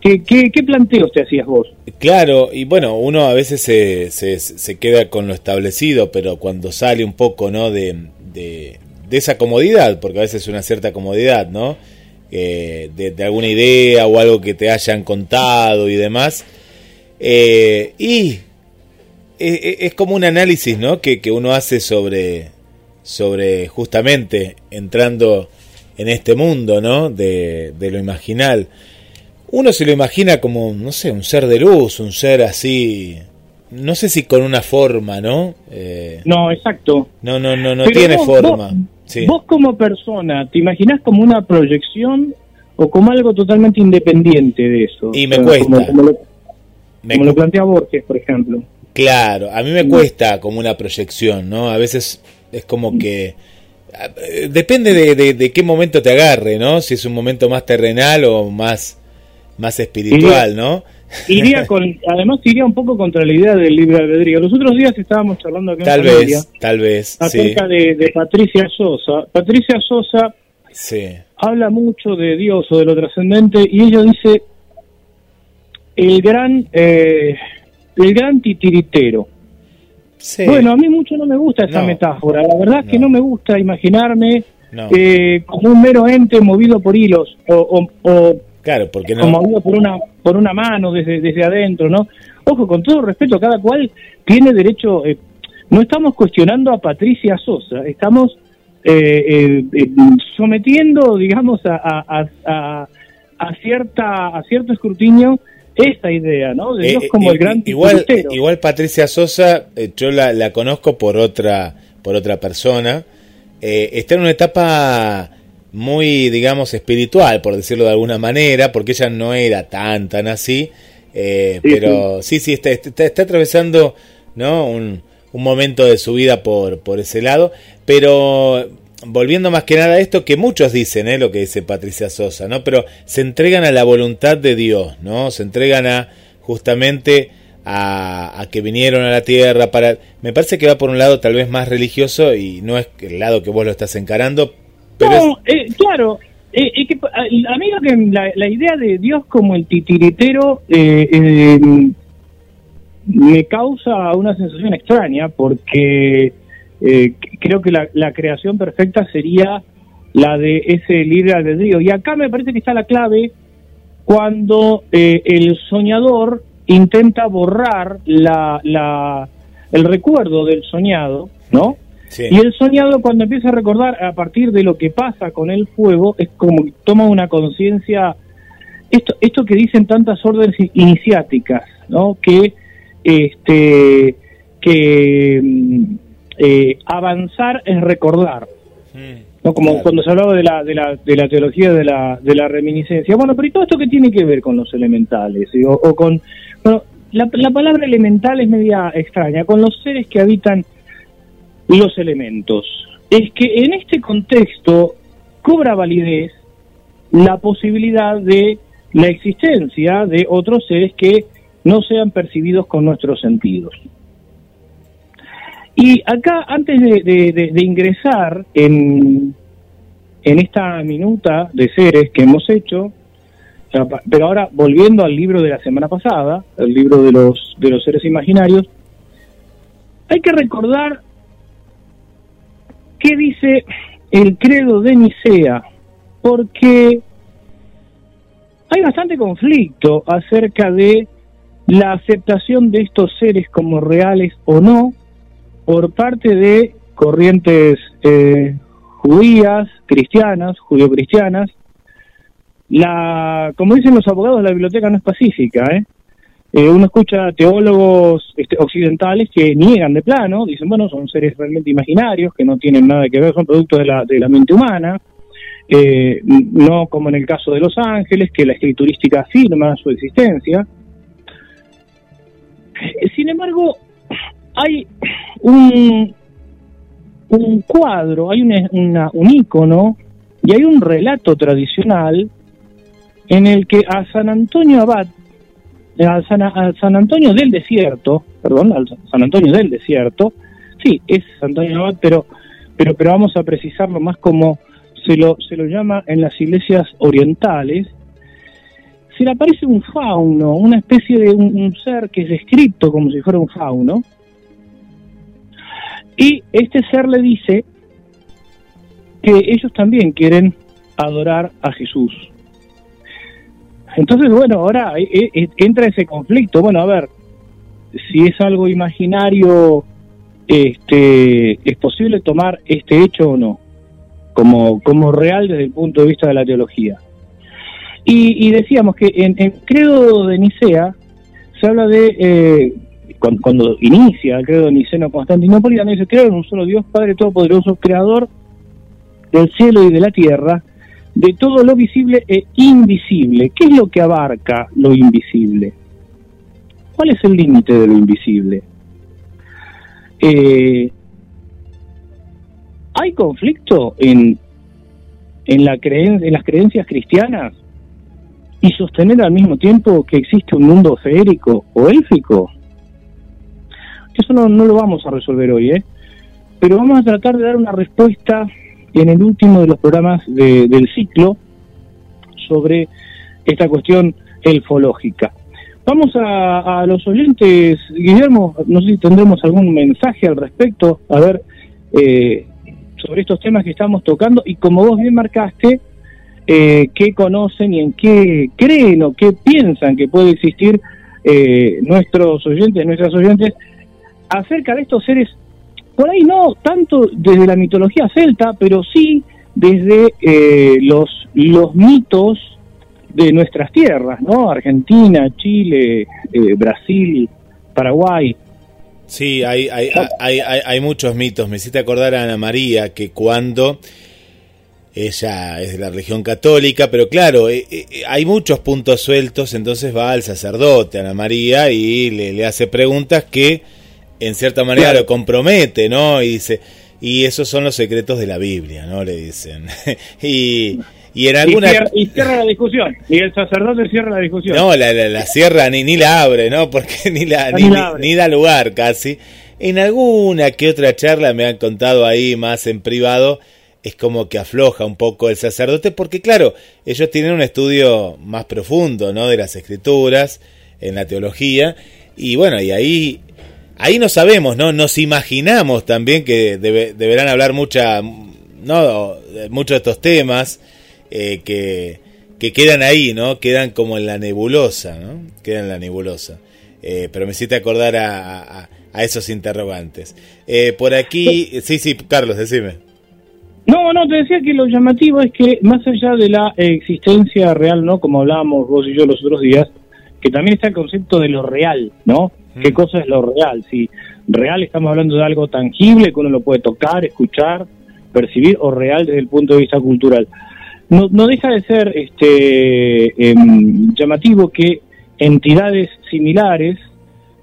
Speaker 2: ¿Qué, qué, qué planteos te hacías vos?
Speaker 1: Claro, y bueno, uno a veces se, se, se queda con lo establecido, pero cuando sale un poco ¿no? de, de, de esa comodidad, porque a veces es una cierta comodidad, ¿no? Eh, de, alguna idea o algo que te hayan contado y demás. Eh, y es, como un análisis ¿no? que, uno hace sobre, sobre justamente entrando en este mundo ¿no? de, lo imaginal. Uno se lo imagina como, no sé, un ser de luz, un ser así, no sé si con una forma, ¿no?
Speaker 2: Eh, no, exacto.
Speaker 1: No, no, no, no tiene forma.
Speaker 2: Vos como persona, ¿te imaginás como una proyección o como algo totalmente independiente de eso?
Speaker 1: Y me cuesta.
Speaker 2: Como, lo, plantea Borges, por ejemplo.
Speaker 1: Claro, a mí me cuesta como una proyección, ¿no? A veces es como que... Eh, depende de, de, qué momento te agarre, ¿no? Si es un momento más terrenal o más, más espiritual, ¿no?
Speaker 2: Iría (laughs) con, además iría un poco contra la idea del libre albedrío. Los otros días estábamos charlando acá
Speaker 1: tal vez, tal vez,
Speaker 2: acerca de, Patricia Sosa. Patricia Sosa habla mucho de Dios o de lo trascendente y ella dice el gran, eh, el gran titiritero. Bueno, a mí mucho no me gusta esa metáfora. La verdad es que no me gusta imaginarme eh, como un mero ente movido por hilos o, o
Speaker 1: Claro, porque no.
Speaker 2: Como por una, por una mano desde, desde adentro, ¿no? Ojo, con todo respeto, cada cual tiene derecho. Eh, no estamos cuestionando a Patricia Sosa, estamos eh, eh, sometiendo, digamos, a, a, a, cierta, a cierto escrutinio esta idea, ¿no? De Dios como el gran
Speaker 1: igual, igual Patricia Sosa, yo la, la conozco por otra, por otra persona. está en una etapa muy, digamos, espiritual, por decirlo de alguna manera, porque ella no era tan, tan así, eh, pero sí, sí, está, está, atravesando ¿no? Un, un, momento de su vida por, por ese lado, pero volviendo más que nada a esto que muchos dicen, ¿eh? lo que dice Patricia Sosa, ¿no? pero se entregan a la voluntad de Dios, ¿no? se entregan a justamente a, a, que vinieron a la tierra para me parece que va por un lado tal vez más religioso y no es el lado que vos lo estás encarando
Speaker 2: no, eh, claro, eh, que, a, mí que la, idea de Dios como el titiritero eh, me causa una sensación extraña porque creo que la, creación perfecta sería la de ese libre albedrío. Y acá me parece que está la clave cuando el soñador intenta borrar la, la, el recuerdo del soñado, ¿no? Y el soñado cuando empieza a recordar a partir de lo que pasa con el fuego, es como que toma una conciencia, esto, esto que dicen tantas órdenes iniciáticas, ¿no? que este, que mm, eh, avanzar es recordar. ¿no? Como cuando se hablaba de la, de la, de la teología de la, de la reminiscencia. Bueno, pero ¿y todo esto qué tiene que ver con los elementales? O, con. Bueno, la, la palabra elemental es media extraña, con los seres que habitan los elementos. Es que en este contexto cobra validez la posibilidad de la existencia de otros seres que no sean percibidos con nuestros sentidos. Y acá, antes de, ingresar en, en esta minuta de seres que hemos hecho, pero ahora volviendo al libro de la semana pasada, el libro de los, de los seres imaginarios, hay que recordar qué dice el credo de Nicea, porque hay bastante conflicto acerca de la aceptación de estos seres como reales o no por parte de corrientes eh, judías, cristianas, judio-cristianas. La, como dicen los abogados, la biblioteca no es pacífica. ¿eh? eh uno escucha teólogos este, occidentales que niegan de plano, dicen, bueno, son seres realmente imaginarios, que no tienen nada que ver, son productos de la, de la mente humana. Eh, no como en el caso de los ángeles, que la escriturística afirma su existencia. Sin embargo, hay un, un cuadro, hay una, un icono y hay un relato tradicional en el que a San Antonio Abad, a San, Antonio del Desierto, perdón, al San Antonio del Desierto, sí, es San Antonio Abad, pero, pero, pero vamos a precisarlo más como se lo, se lo llama en las iglesias orientales, se le aparece un fauno, una especie de un, ser que es descrito como si fuera un fauno, y este ser le dice que ellos también quieren adorar a Jesús. Entonces, bueno, ahora eh, eh, entra ese conflicto. Bueno, a ver, si es algo imaginario, este, ¿es posible tomar este hecho o no? Como, como real desde el punto de vista de la teología. Y, decíamos que en, en Credo de Nicea se habla de eh, cuando, inicia el credo niceno constantinopolitano, dice, creo en un solo Dios, Padre Todopoderoso, Creador del cielo y de la tierra, de todo lo visible e invisible. ¿Qué es lo que abarca lo invisible? ¿Cuál es el límite de lo invisible? Eh, ¿Hay conflicto en, en, la creen, en las creencias cristianas y sostener al mismo tiempo que existe un mundo feérico o élfico? Eso no, lo vamos a resolver hoy, ¿eh? Pero vamos a tratar de dar una respuesta en el último de los programas del ciclo sobre esta cuestión elfológica. Vamos a, los oyentes, Guillermo, no sé si tendremos algún mensaje al respecto, a ver, eh, sobre estos temas que estamos tocando y como vos bien marcaste, eh, qué conocen y en qué creen o qué piensan que puede existir eh, nuestros oyentes, nuestras oyentes acerca de estos seres, por ahí no tanto desde la mitología celta, pero sí desde eh, los, los mitos de nuestras tierras, ¿no? Argentina, Chile, eh, Brasil, Paraguay.
Speaker 1: Sí, hay, hay, hay, hay, muchos mitos. Me hiciste acordar a Ana María que cuando ella es de la religión católica, pero claro, eh, hay muchos puntos sueltos, entonces va al sacerdote, Ana María, y le, le hace preguntas que en cierta manera lo compromete, ¿no? Y dice, y esos son los secretos de la Biblia, ¿no? Le dicen. (laughs) y, y en alguna...
Speaker 2: Y cierra, la discusión, y el sacerdote cierra la discusión.
Speaker 1: No, la, la, cierra ni, ni la abre, ¿no? Porque (laughs) ni, la, ni, ni, da lugar casi. En alguna que otra charla me han contado ahí más en privado, es como que afloja un poco el sacerdote, porque claro, ellos tienen un estudio más profundo, ¿no? De las escrituras, en la teología, y bueno, y ahí ahí no sabemos, ¿no? Nos imaginamos también que deberán hablar mucha, no, muchos de estos temas eh, que, que, quedan ahí, ¿no? Quedan como en la nebulosa, ¿no? Quedan en la nebulosa. Eh, pero me hiciste acordar a, a, esos interrogantes. Eh, por aquí, sí, sí, Carlos, decime.
Speaker 2: No, no, te decía que lo llamativo es que más allá de la existencia real, ¿no? Como hablábamos vos y yo los otros días, que también está el concepto de lo real, ¿no? Qué cosa es lo real. Si real estamos hablando de algo tangible que uno lo puede tocar, escuchar, percibir, o real desde el punto de vista cultural. No, no deja de ser este em, llamativo que entidades similares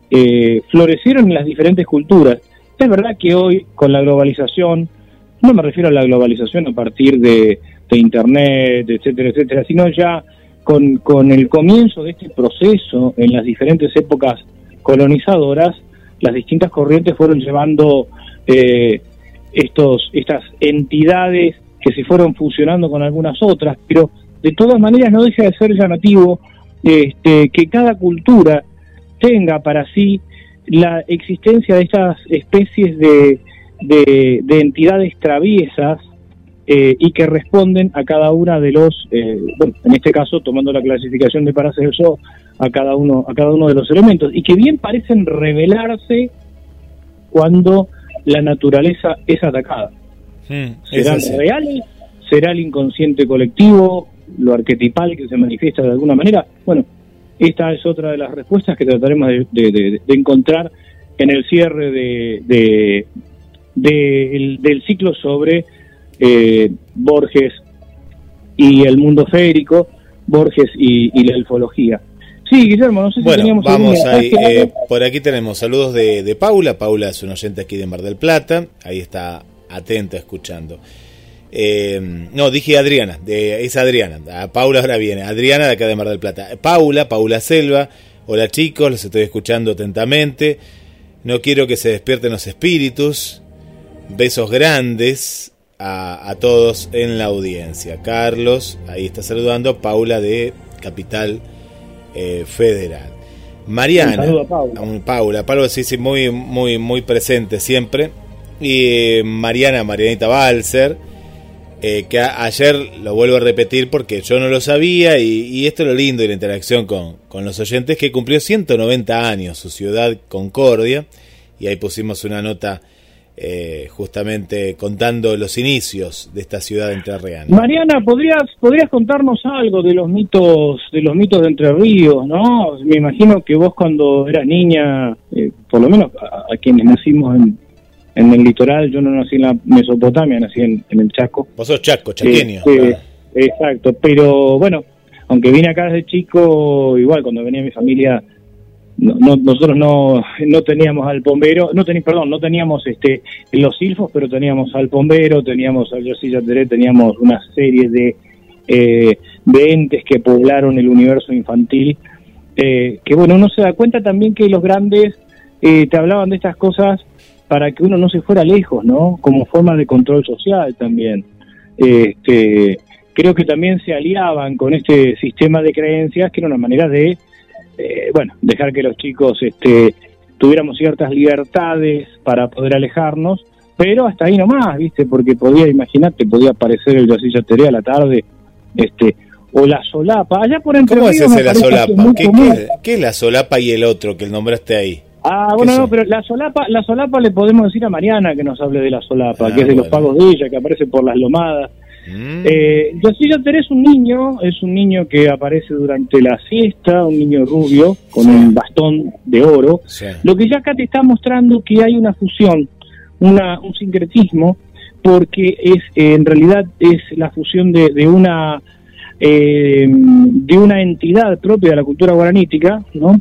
Speaker 2: eh, florecieron en las diferentes culturas. Es verdad que hoy, con la globalización, no me refiero a la globalización a partir de, de Internet, etcétera, etcétera, sino ya con, con el comienzo de este proceso en las diferentes épocas colonizadoras, las distintas corrientes fueron llevando eh, estos, estas entidades que se fueron fusionando con algunas otras, pero de todas maneras no deja de ser llamativo este, que cada cultura tenga para sí la existencia de estas especies de, de, entidades traviesas eh, y que responden a cada una de los, eh, bueno, en este caso tomando la clasificación de Paracelso, a cada uno, a cada uno de los elementos, y que bien parecen revelarse cuando la naturaleza es atacada. Hmm, ¿Serán reales? ¿Será el inconsciente colectivo, lo arquetipal que se manifiesta de alguna manera? Bueno, esta es otra de las respuestas que trataremos de, encontrar en el cierre de, del ciclo sobre eh, Borges y el mundo férico, Borges y, la elfología. Sí, Guillermo, no sé si
Speaker 1: bueno, vamos ahí. Eh, por aquí tenemos saludos de, Paula. Paula es un oyente aquí de Mar del Plata. Ahí está atenta escuchando. Eh, no, dije Adriana, de, es Adriana. A Paula ahora viene. Adriana de acá de Mar del Plata. Paula, Paula Selva. Hola chicos, los estoy escuchando atentamente. No quiero que se despierten los espíritus. Besos grandes a, todos en la audiencia. Carlos, ahí está saludando. Paula de Capital eh, Federal. Mariana, Paula. Paula. sí, sí, muy, muy, muy presente siempre. Y eh, Mariana, Marianita Balser, eh, que ayer lo vuelvo a repetir porque yo no lo sabía y, esto es lo lindo de la interacción con, con, los oyentes, que cumplió 190 años su ciudad Concordia y ahí pusimos una nota eh, justamente contando los inicios de esta ciudad de Entre Ríos.
Speaker 2: Mariana, ¿podrías, podrías contarnos algo de los mitos de los mitos de Entre Ríos, ¿no? Me imagino que vos cuando eras niña, eh, por lo menos a, quienes nacimos en, en, el litoral, yo no nací en la Mesopotamia, nací en, el Chaco.
Speaker 1: Vos sos Chaco, chaqueño.
Speaker 2: Este, exacto, pero bueno, aunque vine acá desde chico, igual cuando venía mi familia no, nosotros no, no teníamos al bombero, no teníamos, perdón, no teníamos este los silfos, pero teníamos al bombero, teníamos al Yosilla Teré, teníamos una serie de, eh, de entes que poblaron el universo infantil, eh, que bueno, uno se da cuenta también que los grandes eh, te hablaban de estas cosas para que uno no se fuera lejos, ¿no? Como forma de control social también. Este, creo que también se aliaban con este sistema de creencias que era una manera de eh, bueno, dejar que los chicos este, tuviéramos ciertas libertades para poder alejarnos, pero hasta ahí nomás, ¿viste? Porque podía, imagínate, podía aparecer el Yacilla Teré a la tarde, este, o la solapa. Allá por
Speaker 1: entre ¿Cómo es ese la solapa? ¿Qué, es la solapa y el otro que el nombraste ahí?
Speaker 2: Ah, bueno, no, pero la solapa, la solapa le podemos decir a Mariana que nos hable de la solapa, ah, que es de los pagos de ella, que aparece por las lomadas. Mm. Eh, Teresa es un niño, es un niño que aparece durante la siesta, un niño rubio con un bastón de oro. Lo que ya acá te está mostrando que hay una fusión, una, un sincretismo, porque es eh, en realidad es la fusión de, de una eh, de una entidad propia de la cultura guaranítica, ¿no?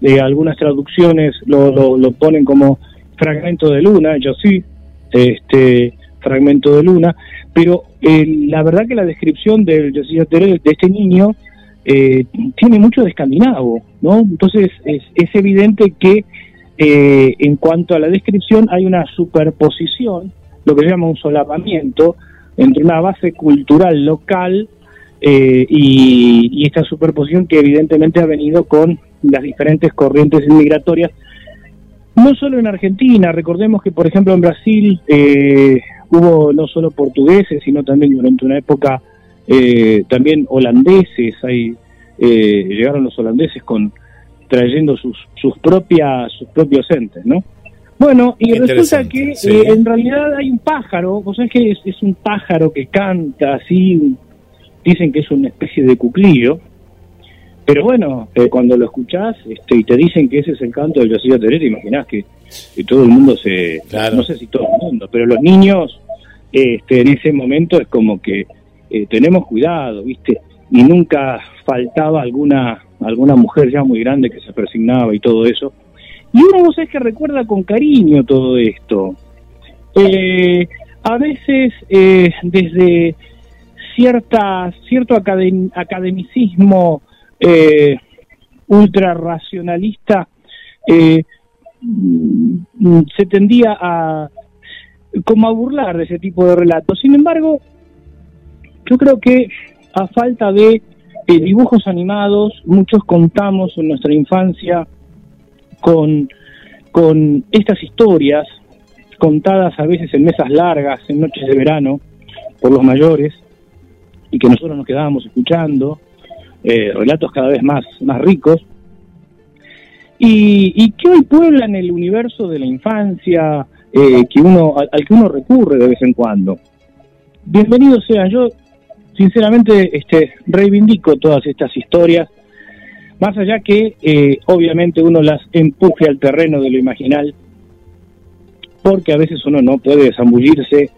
Speaker 2: De algunas traducciones lo, lo, ponen como fragmento de luna, yo sí, este fragmento de luna, pero eh, la verdad que la descripción del de este niño eh, tiene mucho de escandinavo, ¿no? Entonces es, evidente que eh, en cuanto a la descripción hay una superposición, lo que se llama un solapamiento, entre una base cultural local y, y, esta superposición que evidentemente ha venido con las diferentes corrientes inmigratorias, no solo en Argentina, recordemos que por ejemplo en Brasil eh, hubo no solo portugueses, sino también durante una época eh, también holandeses, ahí eh, llegaron los holandeses con trayendo sus, sus propias sus propios entes, ¿no? Bueno, y resulta que eh, en realidad hay un pájaro, vos sabés que es, un pájaro que canta así, dicen que es una especie de cuclillo, pero bueno, eh, cuando lo escuchás este, y te dicen que ese es el canto de José Teré, te imaginás que, todo el mundo se... No sé si todo el mundo, pero los niños este, en ese momento es como que eh, tenemos cuidado, ¿viste? Y nunca faltaba alguna alguna mujer ya muy grande que se persignaba y todo eso. Y uno vos es que recuerda con cariño todo esto. Eh, a veces eh, desde cierta, cierto academicismo eh, ultra racionalista mm, se tendía a como a burlar de ese tipo de relatos. Sin embargo, yo creo que a falta de eh, dibujos animados, muchos contamos en nuestra infancia con, con estas historias contadas a veces en mesas largas, en noches de verano, por los mayores, y que nosotros nos quedábamos escuchando, eh, relatos cada vez más, más ricos, y, y, que hoy pueblan el universo de la infancia eh, que uno, al, que uno recurre de vez en cuando. Bienvenido sea, yo sinceramente este, reivindico todas estas historias, más allá que eh, obviamente uno las empuje al terreno de lo imaginal, porque a veces uno no puede zambullirse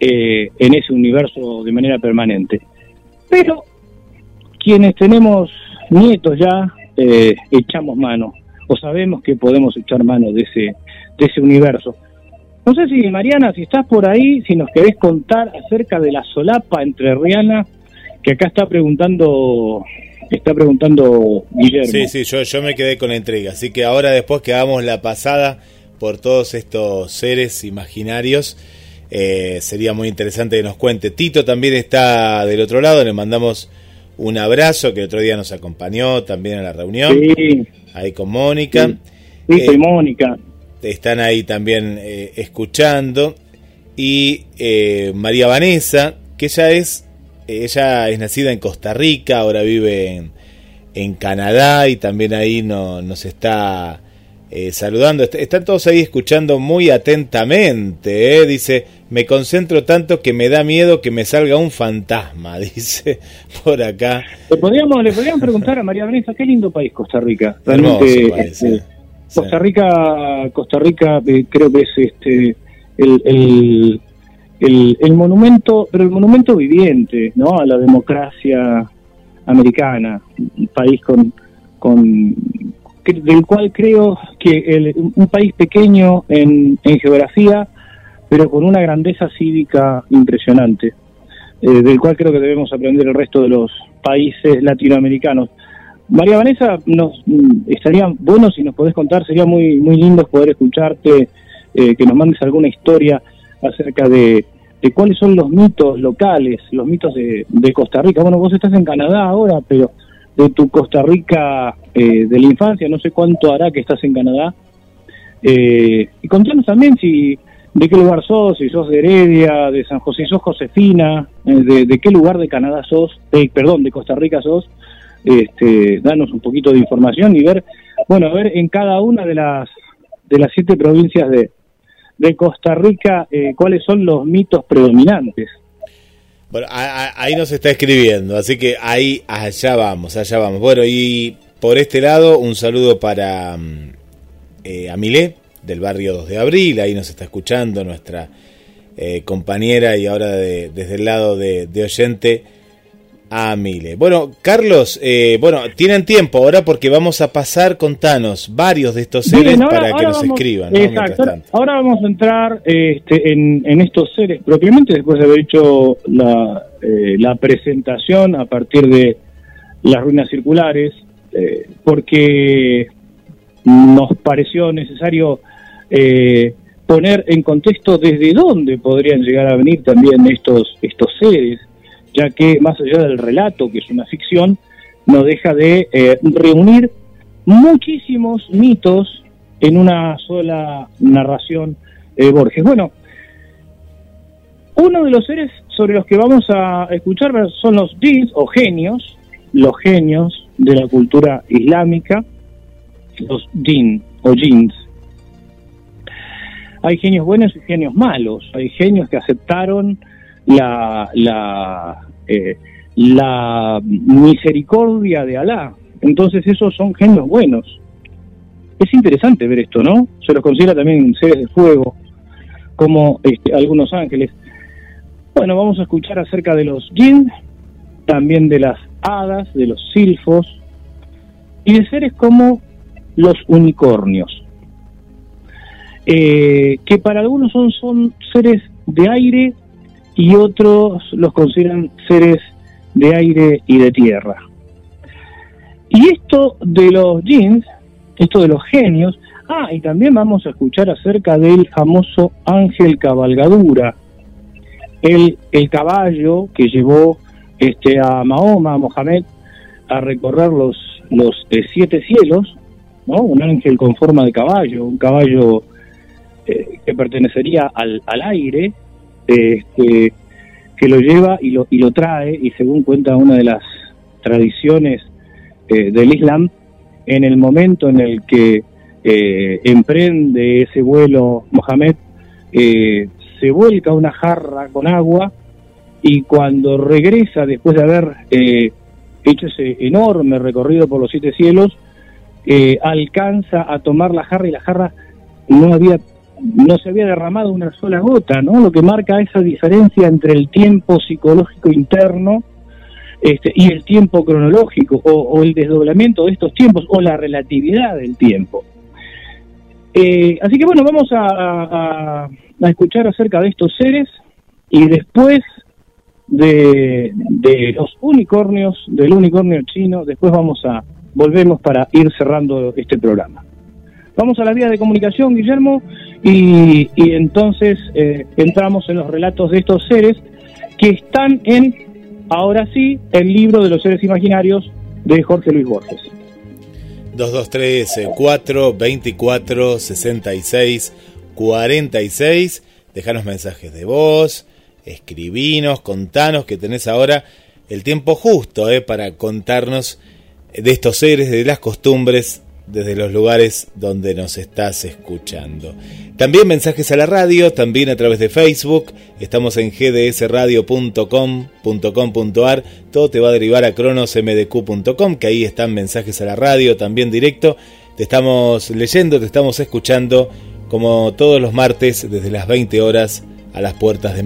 Speaker 2: eh, en ese universo de manera permanente. Pero quienes tenemos nietos ya, eh, echamos mano, o sabemos que podemos echar mano de ese, de ese universo. No sé si, Mariana, si estás por ahí, si nos querés contar acerca de la solapa entre Riana, que acá está preguntando está preguntando Guillermo.
Speaker 1: Sí, sí, yo, yo me quedé con la entrega. Así que ahora, después que hagamos la pasada por todos estos seres imaginarios, eh, sería muy interesante que nos cuente. Tito también está del otro lado, le mandamos un abrazo, que el otro día nos acompañó también a la reunión. Sí. Ahí con Mónica.
Speaker 2: Sí, eh, Mónica
Speaker 1: están ahí también eh, escuchando. Y eh, María Vanessa, que ella es, ella es nacida en Costa Rica, ahora vive en, en Canadá y también ahí no, nos está saludando. Están todos ahí escuchando muy atentamente. Dice, me concentro tanto que me da miedo que me salga un fantasma, (laughs) dice por acá.
Speaker 2: Le podríamos, le podríamos preguntar a María Vanessa, qué lindo país Costa Rica.
Speaker 1: Hermoso este,
Speaker 2: Costa Rica, Costa Rica eh, creo que es este el, el, monumento, pero el monumento viviente, ¿no? A la democracia americana, un país con, con del cual creo que un país pequeño en, en geografía, pero con una grandeza cívica impresionante, eh, del cual creo que debemos aprender el resto de los países latinoamericanos. María Vanessa, nos mm, estaría bueno si nos podés contar, sería muy muy lindo poder escucharte, eh, que nos mandes alguna historia acerca de, cuáles son los mitos locales, los mitos de, Costa Rica. Bueno, vos estás en Canadá ahora, pero de tu Costa Rica eh, de la infancia, no sé cuánto hará que estás en Canadá. Eh, y contanos también si de qué lugar sos, si sos de Heredia, de San José, sos Josefina, de, de, qué lugar de Canadá sos, perdón, de Costa Rica sos este, darnos un poquito de información y ver, bueno, ver en cada una de las de las siete provincias de, de Costa Rica eh, cuáles son los mitos predominantes.
Speaker 1: Bueno, ahí nos está escribiendo, así que ahí allá vamos, allá vamos. Bueno, y por este lado un saludo para mm, eh, Amilé del barrio 2 de Abril, ahí nos está escuchando nuestra eh, compañera y ahora desde el lado de, de oyente a Mile. Bueno, Carlos, eh, bueno, tienen tiempo ahora porque vamos a pasar, contanos, varios de estos seres para que nos escriban.
Speaker 2: Ahora vamos a entrar este, en, estos seres propiamente después de haber hecho la, eh, la presentación a partir de las ruinas circulares, eh, porque nos pareció necesario poner en contexto desde dónde podrían llegar a venir también estos, estos seres ya que más allá del relato, que es una ficción, no deja de eh, reunir muchísimos mitos en una sola narración eh, Borges. Bueno, uno de los seres sobre los que vamos a escuchar son los jins o genios, los genios de la cultura islámica, los jin o jins. Hay genios buenos y genios malos, hay genios que aceptaron la, la, eh, la misericordia de Alá, Entonces esos son genios buenos. Es interesante ver esto, ¿no? Se los considera también seres de fuego, como este, algunos ángeles. Bueno, vamos a escuchar acerca de los jinn, también de las hadas, de los silfos y de seres como los unicornios, eh, que para algunos son, son seres de aire y otros los consideran seres de aire y de tierra. Y esto de los jeans, esto de los genios, ah, y también vamos a escuchar acerca del famoso ángel cabalgadura, el, el caballo que llevó este, a Mahoma, a Mohamed, a recorrer los, los eh, siete cielos, ¿no? un ángel con forma de caballo, un caballo eh, que pertenecería al, al aire, este, que lo lleva y lo, y lo trae, y según cuenta una de las tradiciones eh, del Islam, en el momento en el que eh, emprende ese vuelo Mohamed, se vuelca una jarra con agua y cuando regresa después de haber hecho ese enorme recorrido por los siete cielos, alcanza a tomar la jarra y la jarra no había no se había derramado una sola gota, ¿no? Lo que marca esa diferencia entre el tiempo psicológico interno este, y el tiempo cronológico, o, el desdoblamiento de estos tiempos, o la relatividad del tiempo. Eh, así que bueno, vamos a, escuchar acerca de estos seres y después de, de los unicornios, del unicornio chino, después vamos a, volvemos para ir cerrando este programa. Vamos a la vía de comunicación, Guillermo, y, entonces eh, entramos en los relatos de estos seres que están en, ahora sí, el libro de los seres imaginarios de Jorge Luis Borges.
Speaker 1: 223 4 24 66 46. Dejanos mensajes de voz, escribinos, contanos que tenés ahora el tiempo justo eh, para contarnos de estos seres, de las costumbres desde los lugares donde nos estás escuchando. También mensajes a la radio, también a través de Facebook. Estamos en gdsradio.com.com.ar. Todo te va a derivar a cronosmdq.com, que ahí están mensajes a la radio, también directo. Te estamos leyendo, te estamos escuchando como todos los martes desde las 20 horas a las puertas de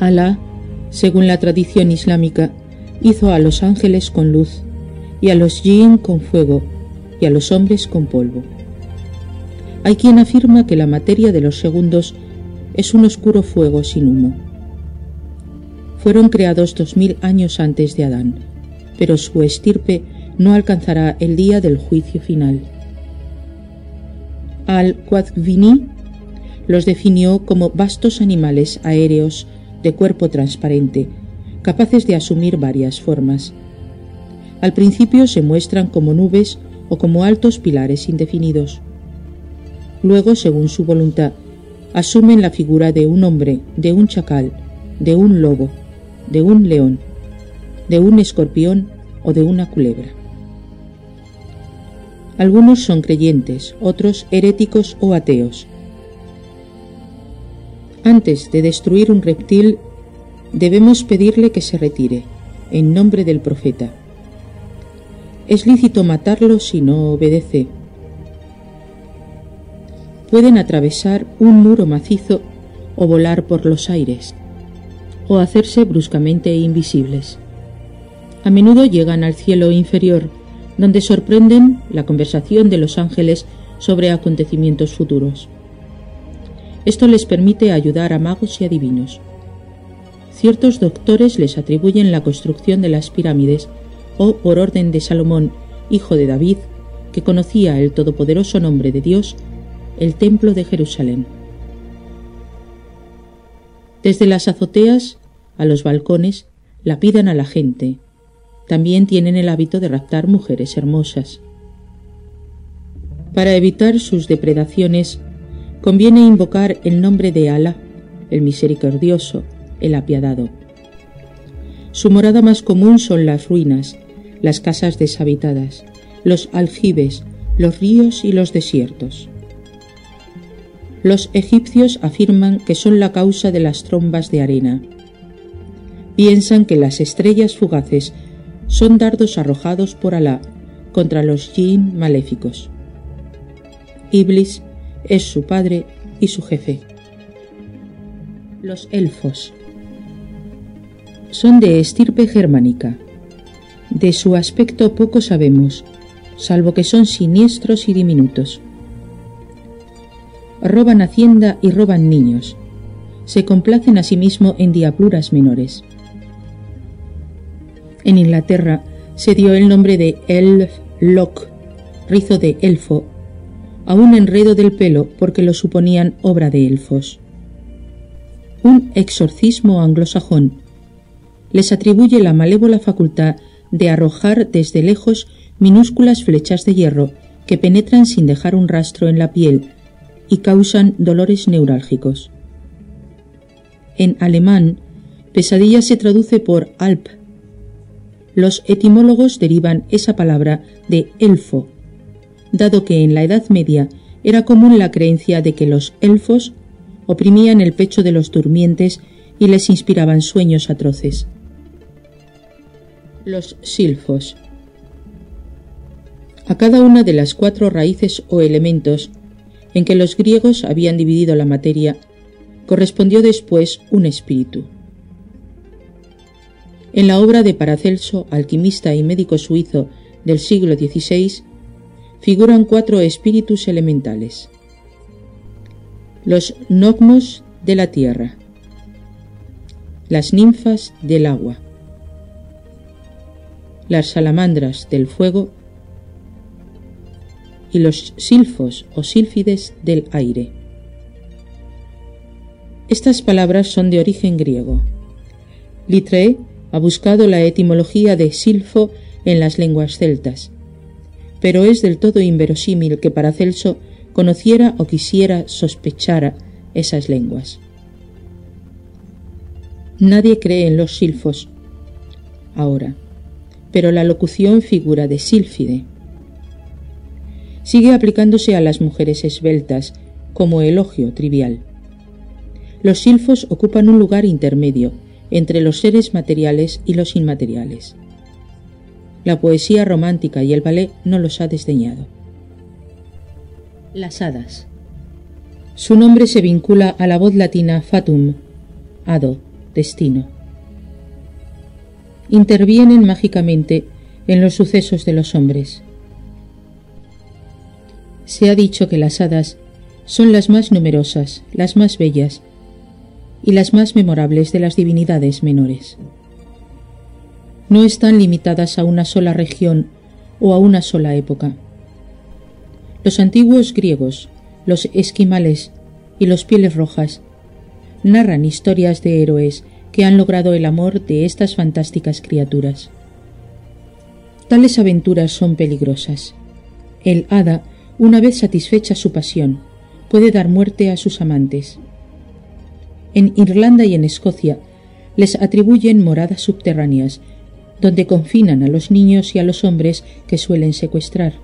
Speaker 4: Alá, según la tradición islámica, hizo a los ángeles con luz, y a los jinn con fuego, y a los hombres con polvo. Hay quien afirma que la materia de los segundos es un oscuro fuego sin humo. Fueron creados dos mil años antes de Adán, pero su estirpe no alcanzará el día del juicio final. Al-Qadvini los definió como vastos animales aéreos de cuerpo transparente, capaces de asumir varias formas. Al principio se muestran como nubes o como altos pilares indefinidos. Luego, según su voluntad, asumen la figura de un hombre, de un chacal, de un lobo, de un león, de un escorpión o de una culebra. Algunos son creyentes, otros heréticos o ateos, antes de destruir un reptil, debemos pedirle que se retire, en nombre del profeta. Es lícito matarlo si no obedece. Pueden atravesar un muro macizo o volar por los aires, o hacerse bruscamente invisibles. A menudo llegan al cielo inferior, donde sorprenden la conversación de los ángeles sobre acontecimientos futuros. Esto les permite ayudar a magos y adivinos. Ciertos doctores les atribuyen la construcción de las pirámides o por orden de Salomón, hijo de David, que conocía el todopoderoso nombre de Dios, el templo de Jerusalén. Desde las azoteas a los balcones lapidan a la gente. También tienen el hábito de raptar mujeres hermosas. Para evitar sus depredaciones, conviene invocar el nombre de Alá, el misericordioso, el apiadado. Su morada más común son las ruinas, las casas deshabitadas, los aljibes, los ríos y los desiertos. Los egipcios afirman que son la causa de las trombas de arena. Piensan que las estrellas fugaces son dardos arrojados por Alá contra los jinn maléficos. Iblis es su padre y su jefe. Los elfos son de estirpe germánica. De su aspecto poco sabemos, salvo que son siniestros y diminutos. Roban hacienda y roban niños. Se complacen asimismo en diabluras menores. En Inglaterra se dio el nombre de Elf Lock, rizo de elfo, a un enredo del pelo porque lo suponían obra de elfos. Un exorcismo anglosajón les atribuye la malévola facultad de arrojar desde lejos minúsculas flechas de hierro que penetran sin dejar un rastro en la piel y causan dolores neurálgicos. En alemán, pesadilla se traduce por Alp. Los etimólogos derivan esa palabra de elfo, dado que en la Edad Media era común la creencia de que los elfos oprimían el pecho de los durmientes y les inspiraban sueños atroces. Los silfos. A cada una de las cuatro raíces o elementos en que los griegos habían dividido la materia, correspondió después un espíritu. En la obra de Paracelso, alquimista y médico suizo del siglo XVI, figuran cuatro espíritus elementales. Los nogmos de la tierra, las ninfas del agua, las salamandras del fuego y los silfos o sílfides del aire. Estas palabras son de origen griego. Littré ha buscado la etimología de silfo en las lenguas celtas, pero es del todo inverosímil que Paracelso conociera o quisiera sospechara esas lenguas. Nadie cree en los silfos ahora pero la locución figura de sílfide. Sigue aplicándose a las mujeres esbeltas como elogio trivial. Los silfos ocupan un lugar intermedio entre los seres materiales y los inmateriales. La poesía romántica y el ballet no los ha desdeñado. Las hadas. Su nombre se vincula a la voz latina fatum, hado, destino intervienen mágicamente en los sucesos de los hombres. Se ha dicho que las hadas son las más numerosas, las más bellas y las más memorables de las divinidades menores. No están limitadas a una sola región o a una sola época. Los antiguos griegos, los esquimales y los pieles rojas narran historias de héroes que han logrado el amor de estas fantásticas criaturas. Tales aventuras son peligrosas. El hada, una vez satisfecha su pasión, puede dar muerte a sus amantes. En Irlanda y en Escocia les atribuyen moradas subterráneas, donde confinan a los niños y a los hombres que suelen secuestrar.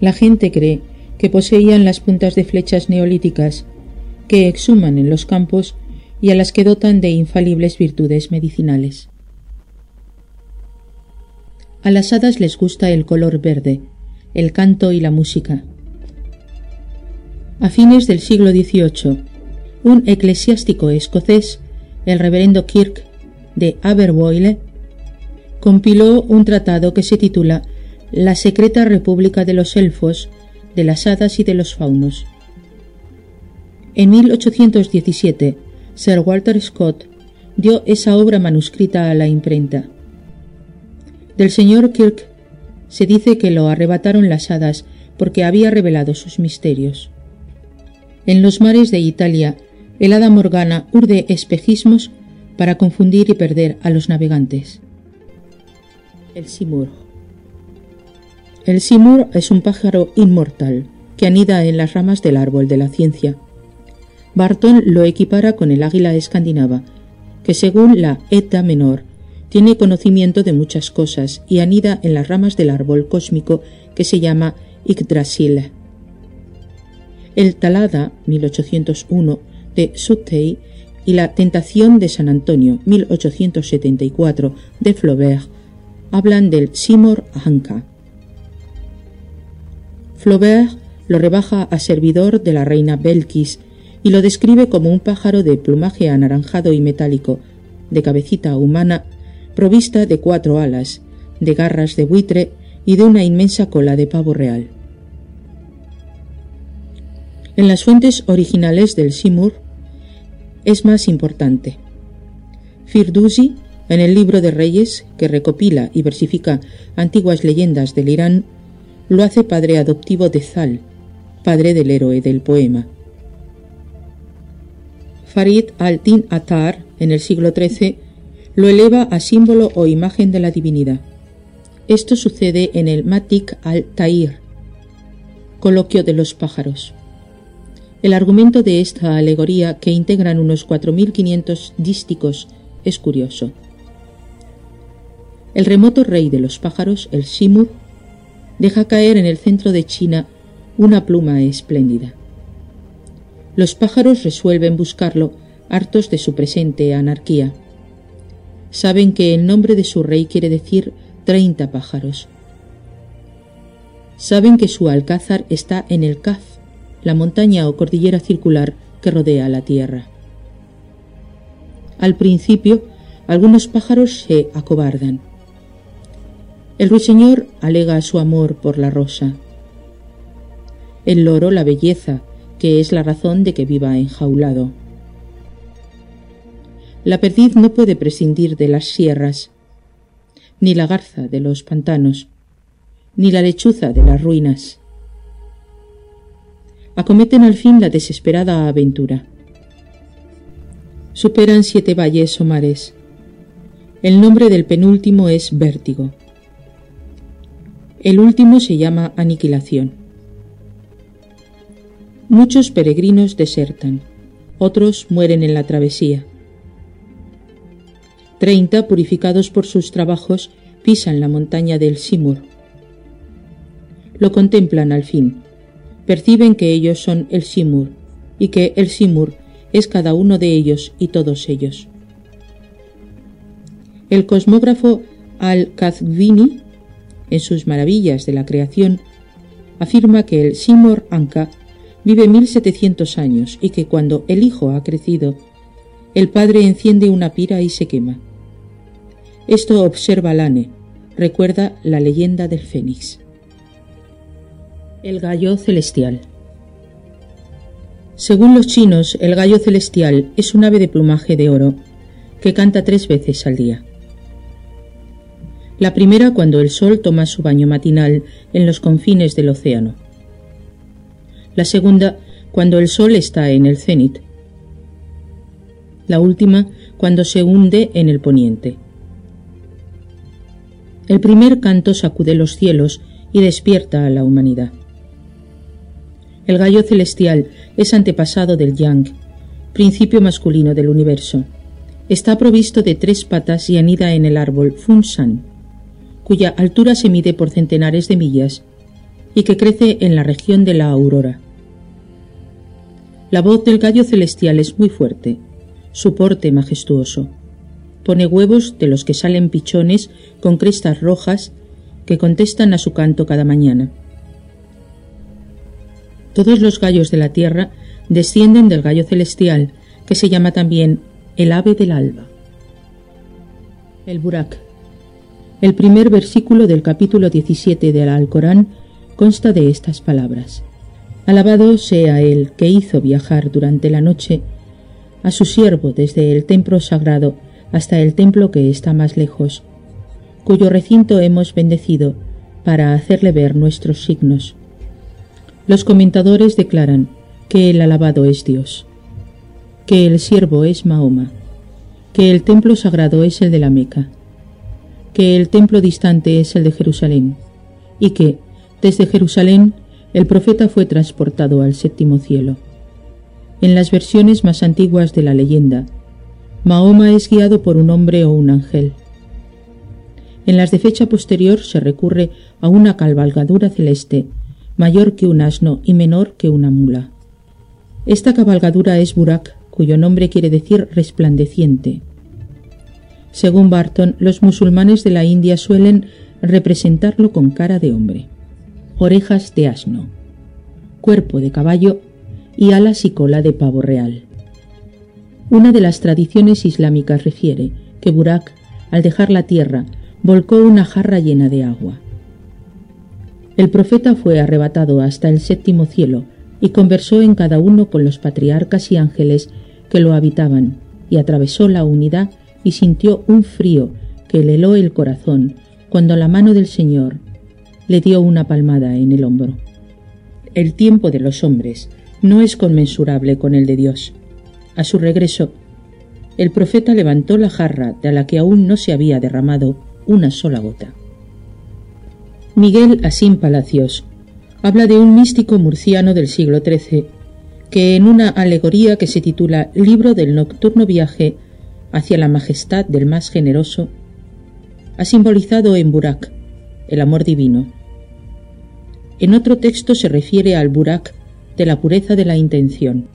Speaker 4: La gente cree que poseían las puntas de flechas neolíticas que exhuman en los campos y a las que dotan de infalibles virtudes medicinales. A las hadas les gusta el color verde, el canto y la música. A fines del siglo XVIII, un eclesiástico escocés, el reverendo Kirk de Aberboyle, compiló un tratado que se titula La secreta república de los elfos, de las hadas y de los faunos. En 1817, Sir Walter Scott dio esa obra manuscrita a la imprenta. Del señor Kirk se dice que lo arrebataron las hadas porque había revelado sus misterios. En los mares de Italia, el hada Morgana urde espejismos para confundir y perder a los navegantes. El simur. El simur es un pájaro inmortal que anida en las ramas del árbol de la ciencia Barton lo equipara con el águila escandinava, que según la Eta Menor tiene conocimiento de muchas cosas y anida en las ramas del árbol cósmico que se llama Yggdrasil. El Talada, 1801, de Suttey y La Tentación de San Antonio, 1874, de Flaubert, hablan del Simor Anka. Flaubert lo rebaja a servidor de la reina Belkis y lo describe como un pájaro de plumaje anaranjado y metálico, de cabecita humana, provista de cuatro alas, de garras de buitre y de una inmensa cola de pavo real. En las fuentes originales del Simur es más importante. Firduzi, en el libro de Reyes, que recopila y versifica antiguas leyendas del Irán, lo hace padre adoptivo de Zal, padre del héroe del poema. Farid al-Din Attar, en el siglo XIII, lo eleva a símbolo o imagen de la divinidad. Esto sucede en el Matik al-Tair, coloquio de los pájaros. El argumento de esta alegoría, que integran unos 4.500 dísticos, es curioso. El remoto rey de los pájaros, el Simur, deja caer en el centro de China una pluma espléndida. Los pájaros resuelven buscarlo, hartos de su presente anarquía. Saben que el nombre de su rey quiere decir treinta pájaros. Saben que su alcázar está en el Kaf, la montaña o cordillera circular que rodea la Tierra. Al principio, algunos pájaros se acobardan. El ruiseñor alega su amor por la rosa. El loro la belleza, que es la razón de que viva enjaulado. La perdiz no puede prescindir de las sierras, ni la garza de los pantanos, ni la lechuza de las ruinas acometen al fin la desesperada aventura. Superan siete valles o mares. El nombre del penúltimo es vértigo. El último se llama aniquilación. Muchos peregrinos desertan, otros mueren en la travesía. Treinta, purificados por sus trabajos, pisan la montaña del Simur. Lo contemplan al fin perciben que ellos son el Simur y que el Simur es cada uno de ellos y todos ellos. El cosmógrafo Al-Kazvini, en sus maravillas de la creación, afirma que el Simur Anka vive 1700 años y que cuando el hijo ha crecido, el padre enciende una pira y se quema. Esto observa Lane, recuerda la leyenda del Fénix. El gallo celestial. Según los chinos, el gallo celestial es un ave de plumaje de oro que canta tres veces al día. La primera cuando el sol toma su baño matinal en los confines del océano. La segunda cuando el sol está en el cenit. La última cuando se hunde en el poniente. El primer canto sacude los cielos y despierta a la humanidad. El gallo celestial es antepasado del yang, principio masculino del universo. Está provisto de tres patas y anida en el árbol Funsan, cuya altura se mide por centenares de millas y que crece en la región de la aurora. La voz del gallo celestial es muy fuerte, su porte majestuoso. Pone huevos de los que salen pichones con crestas rojas que contestan a su canto cada mañana. Todos los gallos de la tierra descienden del gallo celestial, que se llama también el ave del alba. El Burak. El primer versículo del capítulo 17 del Alcorán consta de estas palabras. Alabado sea el que hizo viajar durante la noche a su siervo desde el templo sagrado hasta el templo que está más lejos, cuyo recinto hemos bendecido para hacerle ver nuestros signos. Los comentadores declaran que el alabado es Dios, que el siervo es Mahoma, que el templo sagrado es el de la Meca, que el templo distante es el de Jerusalén, y que, desde Jerusalén, el profeta fue transportado al séptimo cielo. En las versiones más antiguas de la leyenda, Mahoma es guiado por un hombre o un ángel, En las de fecha posterior se recurre a una cabalgadura celeste, mayor que un asno y menor que una mula. Esta cabalgadura es Burak, cuyo nombre quiere decir resplandeciente. Según Barton, los musulmanes de la India suelen representarlo con cara de hombre, orejas de asno, cuerpo de caballo y alas y cola de pavo real. Una de las tradiciones islámicas refiere que Burak, al dejar la tierra, volcó una jarra llena de agua. El profeta fue arrebatado hasta el séptimo cielo y conversó en cada uno con los patriarcas y ángeles que lo habitaban, y atravesó la unidad y sintió un frío que le heló el corazón cuando la mano del Señor le dio una palmada en el hombro. El tiempo de los hombres no es conmensurable con el de Dios. A su regreso, el profeta levantó la jarra de la que aún no se había derramado una sola gota. Miguel Asín Palacios habla de un místico murciano del siglo XIII que en una alegoría que se titula Libro del nocturno viaje hacia la majestad del más generoso, ha simbolizado en Burak el amor divino. En otro texto se refiere al Burak de la pureza de la intención.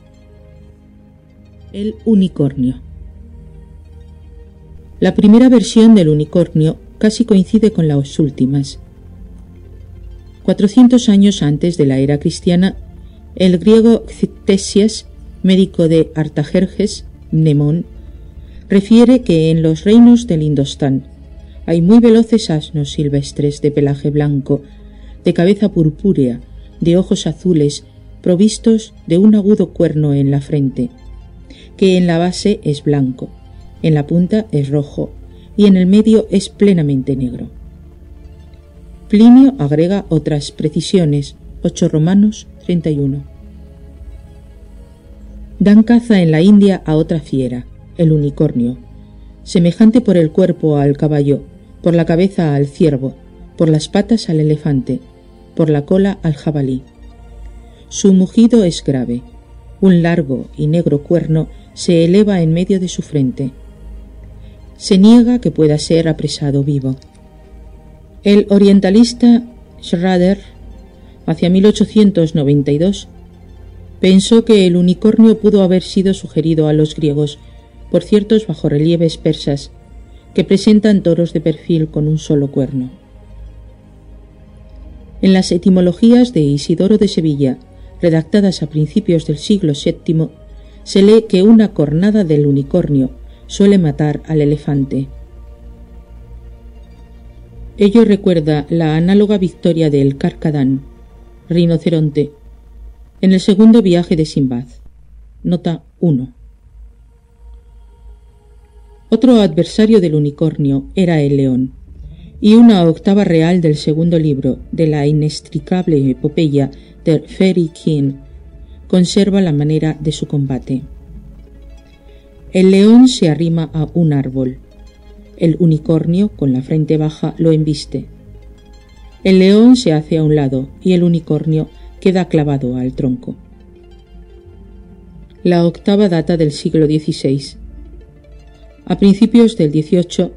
Speaker 4: El unicornio. La primera versión del unicornio casi coincide con las últimas. Cuatrocientos años antes de la era cristiana, el griego Ctesias, médico de Artajerjes, Nemón, refiere que en los reinos del Indostán hay muy veloces asnos silvestres de pelaje blanco, de cabeza purpúrea, de ojos azules, provistos de un agudo cuerno en la frente, que en la base es blanco, en la punta es rojo y en el medio es plenamente negro. Plinio agrega otras precisiones, 8 Romanos 31. Dan caza en la India a otra fiera, el unicornio, semejante por el cuerpo al caballo, por la cabeza al ciervo, por las patas al elefante, por la cola al jabalí. Su mugido es grave. Un largo y negro cuerno se eleva en medio de su frente se niega que pueda ser apresado vivo. El orientalista Schrader, hacia 1892, pensó que el unicornio pudo haber sido sugerido a los griegos por ciertos bajorrelieves persas que presentan toros de perfil con un solo cuerno. En las etimologías de Isidoro de Sevilla, redactadas a principios del siglo VII, se lee que una cornada del unicornio suele matar al elefante. Ello recuerda la análoga victoria del Carcadán, rinoceronte, en el segundo viaje de Simbad. Nota 1. Otro adversario del unicornio era el león, y una octava real del segundo libro de la inextricable epopeya de Fairy King conserva la manera de su combate. El león se arrima a un árbol. El unicornio, con la frente baja, lo embiste. El león se hace a un lado y el unicornio queda clavado al tronco. La octava data del siglo XVI. A principios del XVIII,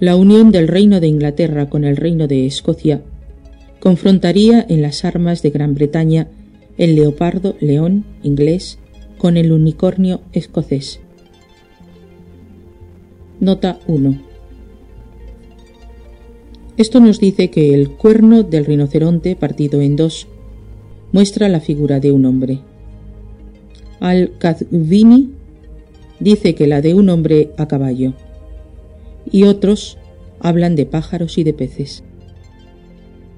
Speaker 4: la unión del Reino de Inglaterra con el Reino de Escocia confrontaría en las armas de Gran Bretaña el leopardo león inglés con el unicornio escocés. Nota 1. Esto nos dice que el cuerno del rinoceronte partido en dos muestra la figura de un hombre. Al-Kadvini dice que la de un hombre a caballo y otros hablan de pájaros y de peces.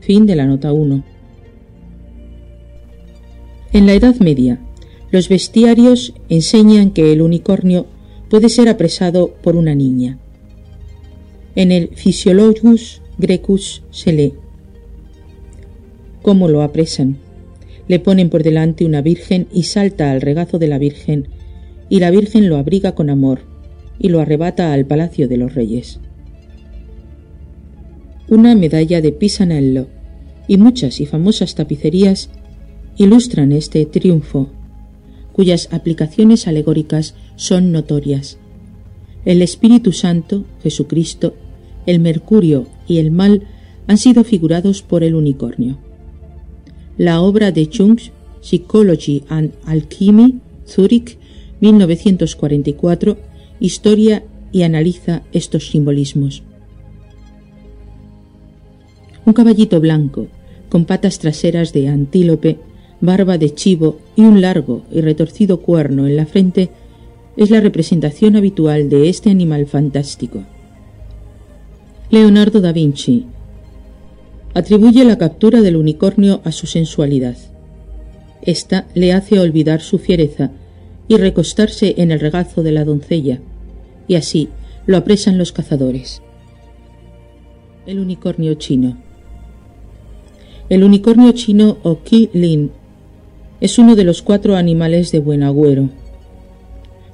Speaker 4: Fin de la nota 1. En la Edad Media, los bestiarios enseñan que el unicornio puede ser apresado por una niña. En el Physiologus Grecus se lee cómo lo apresan. Le ponen por delante una virgen y salta al regazo de la virgen, y la virgen lo abriga con amor y lo arrebata al palacio de los reyes. Una medalla de Pisanello y muchas y famosas tapicerías ilustran este triunfo cuyas aplicaciones alegóricas son notorias. El Espíritu Santo, Jesucristo, el Mercurio, y el mal han sido figurados por el unicornio. La obra de Jung, Psychology and Alchemy, Zurich, 1944, historia y analiza estos simbolismos. Un caballito blanco, con patas traseras de antílope, barba de chivo y un largo y retorcido cuerno en la frente, es la representación habitual de este animal fantástico. Leonardo da Vinci atribuye la captura del unicornio a su sensualidad. Esta le hace olvidar su fiereza y recostarse en el regazo de la doncella, y así lo apresan los cazadores. El unicornio chino. El unicornio chino o Qi Lin es uno de los cuatro animales de buen agüero.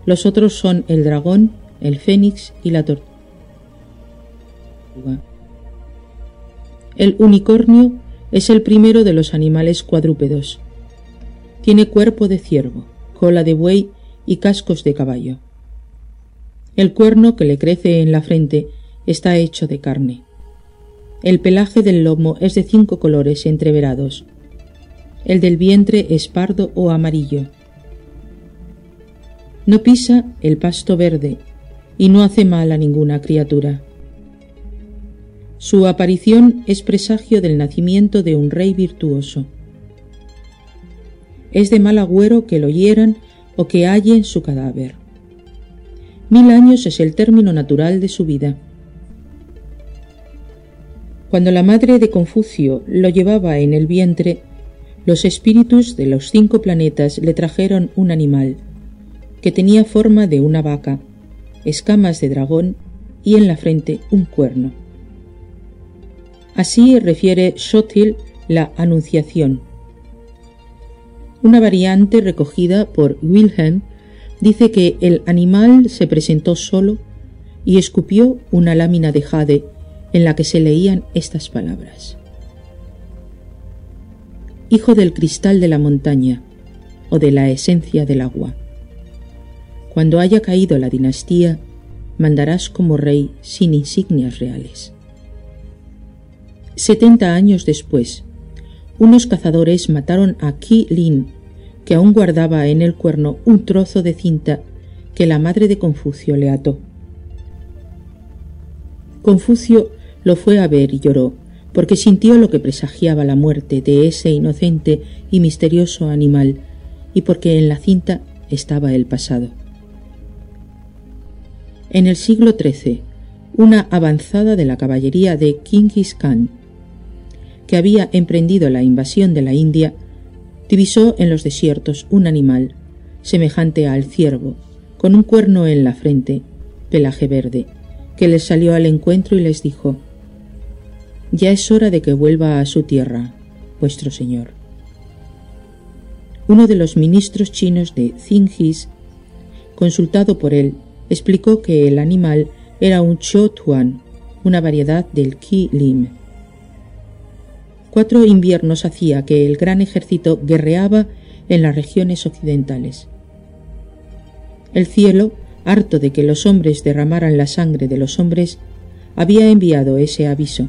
Speaker 4: Los otros son el dragón, el fénix y la tortuga. El unicornio es el primero de los animales cuadrúpedos. Tiene cuerpo de ciervo, cola de buey y cascos de caballo. El cuerno que le crece en la frente está hecho de carne. El pelaje del lomo es de cinco colores entreverados. El del vientre es pardo o amarillo. No pisa el pasto verde y no hace mal a ninguna criatura. Su aparición es presagio del nacimiento de un rey virtuoso. Es de mal agüero que lo hieran o que hallen su cadáver. Mil años es el término natural de su vida. Cuando la madre de Confucio lo llevaba en el vientre, los espíritus de los cinco planetas le trajeron un animal, que tenía forma de una vaca, escamas de dragón y en la frente un cuerno. Así refiere Schotil la Anunciación. Una variante recogida por Wilhelm dice que el animal se presentó solo y escupió una lámina de jade en la que se leían estas palabras. Hijo del cristal de la montaña o de la esencia del agua. Cuando haya caído la dinastía, mandarás como rey sin insignias reales. Setenta años después, unos cazadores mataron a Qi Lin, que aún guardaba en el cuerno un trozo de cinta que la madre de Confucio le ató. Confucio lo fue a ver y lloró, porque sintió lo que presagiaba la muerte de ese inocente y misterioso animal, y porque en la cinta estaba el pasado. En el siglo XIII, una avanzada de la caballería de Kingis Khan, había emprendido la invasión de la India, divisó en los desiertos un animal, semejante al ciervo, con un cuerno en la frente, pelaje verde, que les salió al encuentro y les dijo ya es hora de que vuelva a su tierra, vuestro señor. Uno de los ministros chinos de Zingis, consultado por él, explicó que el animal era un chotuan, una variedad del Qi Lim. Cuatro inviernos hacía que el gran ejército guerreaba en las regiones occidentales. El cielo, harto de que los hombres derramaran la sangre de los hombres, había enviado ese aviso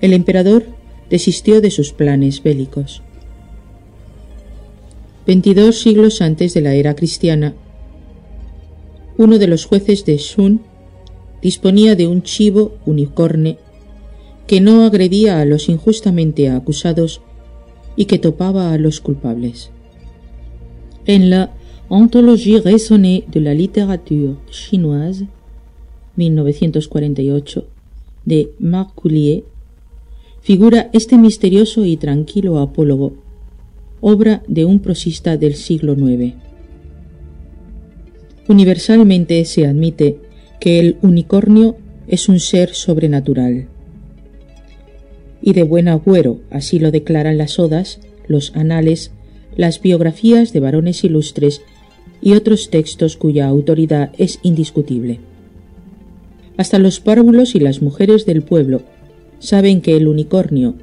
Speaker 4: el emperador desistió de sus planes bélicos. Veintidós siglos antes de la era cristiana, uno de los jueces de Shun disponía de un chivo unicorne que no agredía a los injustamente acusados y que topaba a los culpables. En la Anthologie raisonnée de la littérature chinoise, 1948, de Marc Coulier, figura este misterioso y tranquilo apólogo, obra de un prosista del siglo IX. Universalmente se admite que el unicornio es un ser sobrenatural. Y de buen agüero, así lo declaran las odas, los anales, las biografías de varones ilustres y otros textos cuya autoridad es indiscutible. Hasta los párvulos y las mujeres del pueblo saben que el unicornio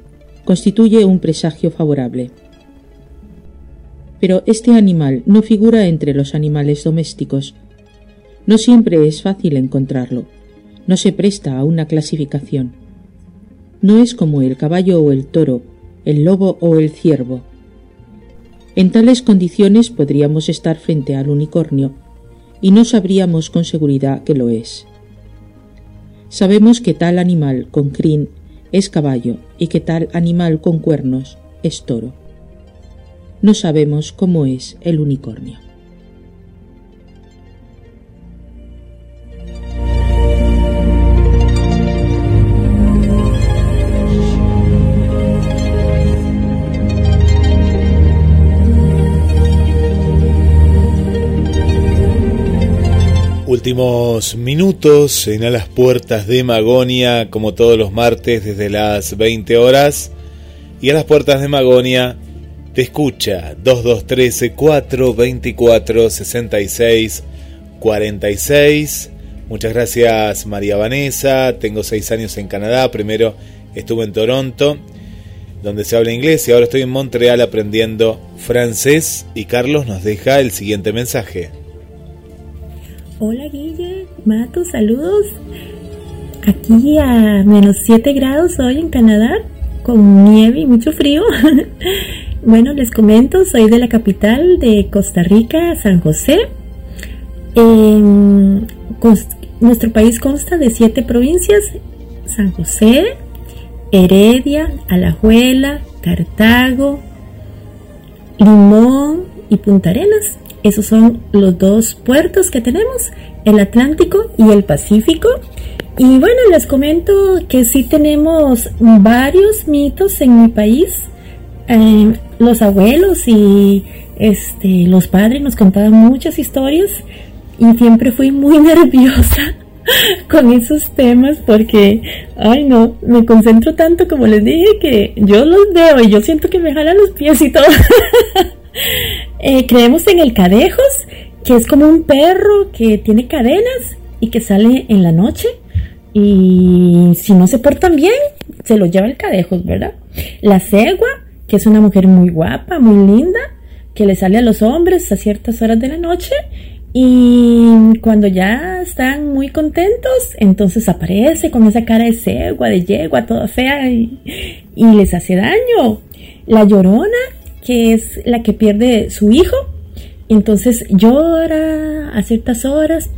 Speaker 4: constituye un presagio favorable. Pero este animal no figura entre los animales domésticos. No siempre es fácil encontrarlo. No se presta a una clasificación. No es como el caballo o el toro, el lobo o el ciervo. En tales condiciones podríamos estar frente al unicornio y no sabríamos con seguridad que lo es. Sabemos que tal animal con crin es caballo y que tal animal con cuernos es toro. No sabemos cómo es el unicornio.
Speaker 1: Minutos en a las puertas de Magonia, como todos los martes desde las 20 horas. Y a las puertas de Magonia te escucha 2213 424 66 46. Muchas gracias María Vanessa, tengo seis años en Canadá, primero estuve en Toronto, donde se habla inglés y ahora estoy en Montreal aprendiendo francés y Carlos nos deja el siguiente mensaje.
Speaker 5: Hola Guille, Mato, saludos. Aquí a menos 7 grados hoy en Canadá, con nieve y mucho frío. (laughs) bueno, les comento, soy de la capital de Costa Rica, San José. nuestro país consta de siete provincias, San José, Heredia, Alajuela, Cartago, Limón y Punta Arenas. Esos son los dos puertos que tenemos, el Atlántico y el Pacífico. Y bueno, les comento que sí tenemos varios mitos en mi país. Eh, los abuelos y este, los padres nos contaban muchas historias y siempre fui muy (laughs) nerviosa con esos temas porque, ay no, me concentro tanto como les dije que yo los veo y yo siento que me jalan los pies y todo. (laughs) Eh, creemos en el cadejos, que es como un perro que tiene cadenas y que sale en la noche. Y si no se portan bien, se lo lleva el cadejos, ¿verdad? La cegua, que es una mujer muy guapa, muy linda, que le sale a los hombres a ciertas horas de la noche. Y cuando ya están muy contentos, entonces aparece con esa cara de cegua, de yegua, toda fea y, y les hace daño. La llorona, que es la que pierde su hijo. Entonces llora a ciertas horas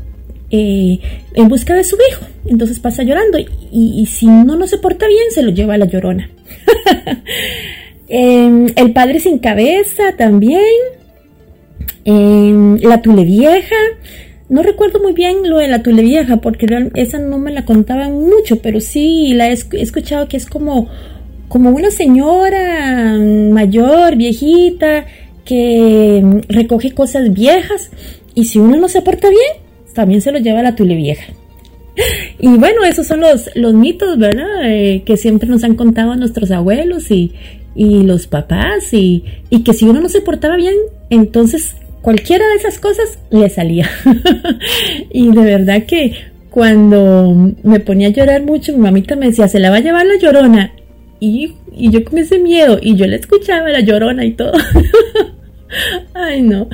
Speaker 5: eh, en busca de su hijo. Entonces pasa llorando y, si no no se porta bien se lo lleva a la llorona. (laughs) Em, el padre sin cabeza también. Em, la tule vieja. No recuerdo muy bien lo de la tule vieja porque esa no me la contaban mucho, pero sí la he escuchado que es como como una señora mayor, viejita, que recoge cosas viejas y si uno no se porta bien, también se lo lleva la tule vieja. (laughs) Y bueno, esos son los, los mitos, ¿verdad? Eh, que siempre nos han contado nuestros abuelos y, y los papás y, y, que si uno no se portaba bien, entonces cualquiera de esas cosas le salía. (laughs) y de verdad que cuando me ponía a llorar mucho, mi mamita me decía, se la va a llevar la llorona. Y, yo con ese miedo, y yo le escuchaba la llorona y todo. (laughs) Ay, no.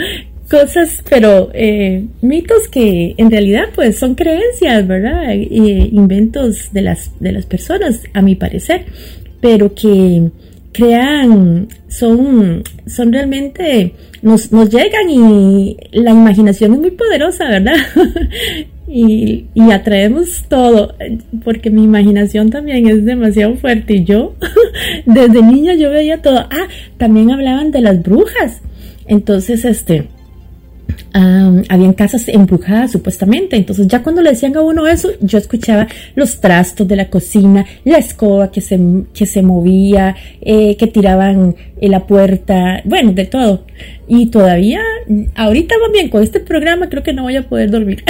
Speaker 5: Cosas, pero eh, mitos que en realidad pues son creencias, ¿verdad? inventos de las, de las personas, a mi parecer, pero que crean, son, son realmente, nos, nos llegan y la imaginación es muy poderosa, ¿verdad? (laughs) y, y, atraemos todo, porque mi imaginación también es demasiado fuerte y yo (laughs) desde niña yo veía todo. Ah, también hablaban de las brujas. Entonces, este, habían casas embrujadas supuestamente. Entonces ya cuando le decían a uno eso, yo escuchaba los trastos de la cocina, la escoba que se, que se movía, eh, que tiraban en la puerta, bueno, de todo. Y todavía, ahorita va bien, con este programa creo que no voy a poder dormir.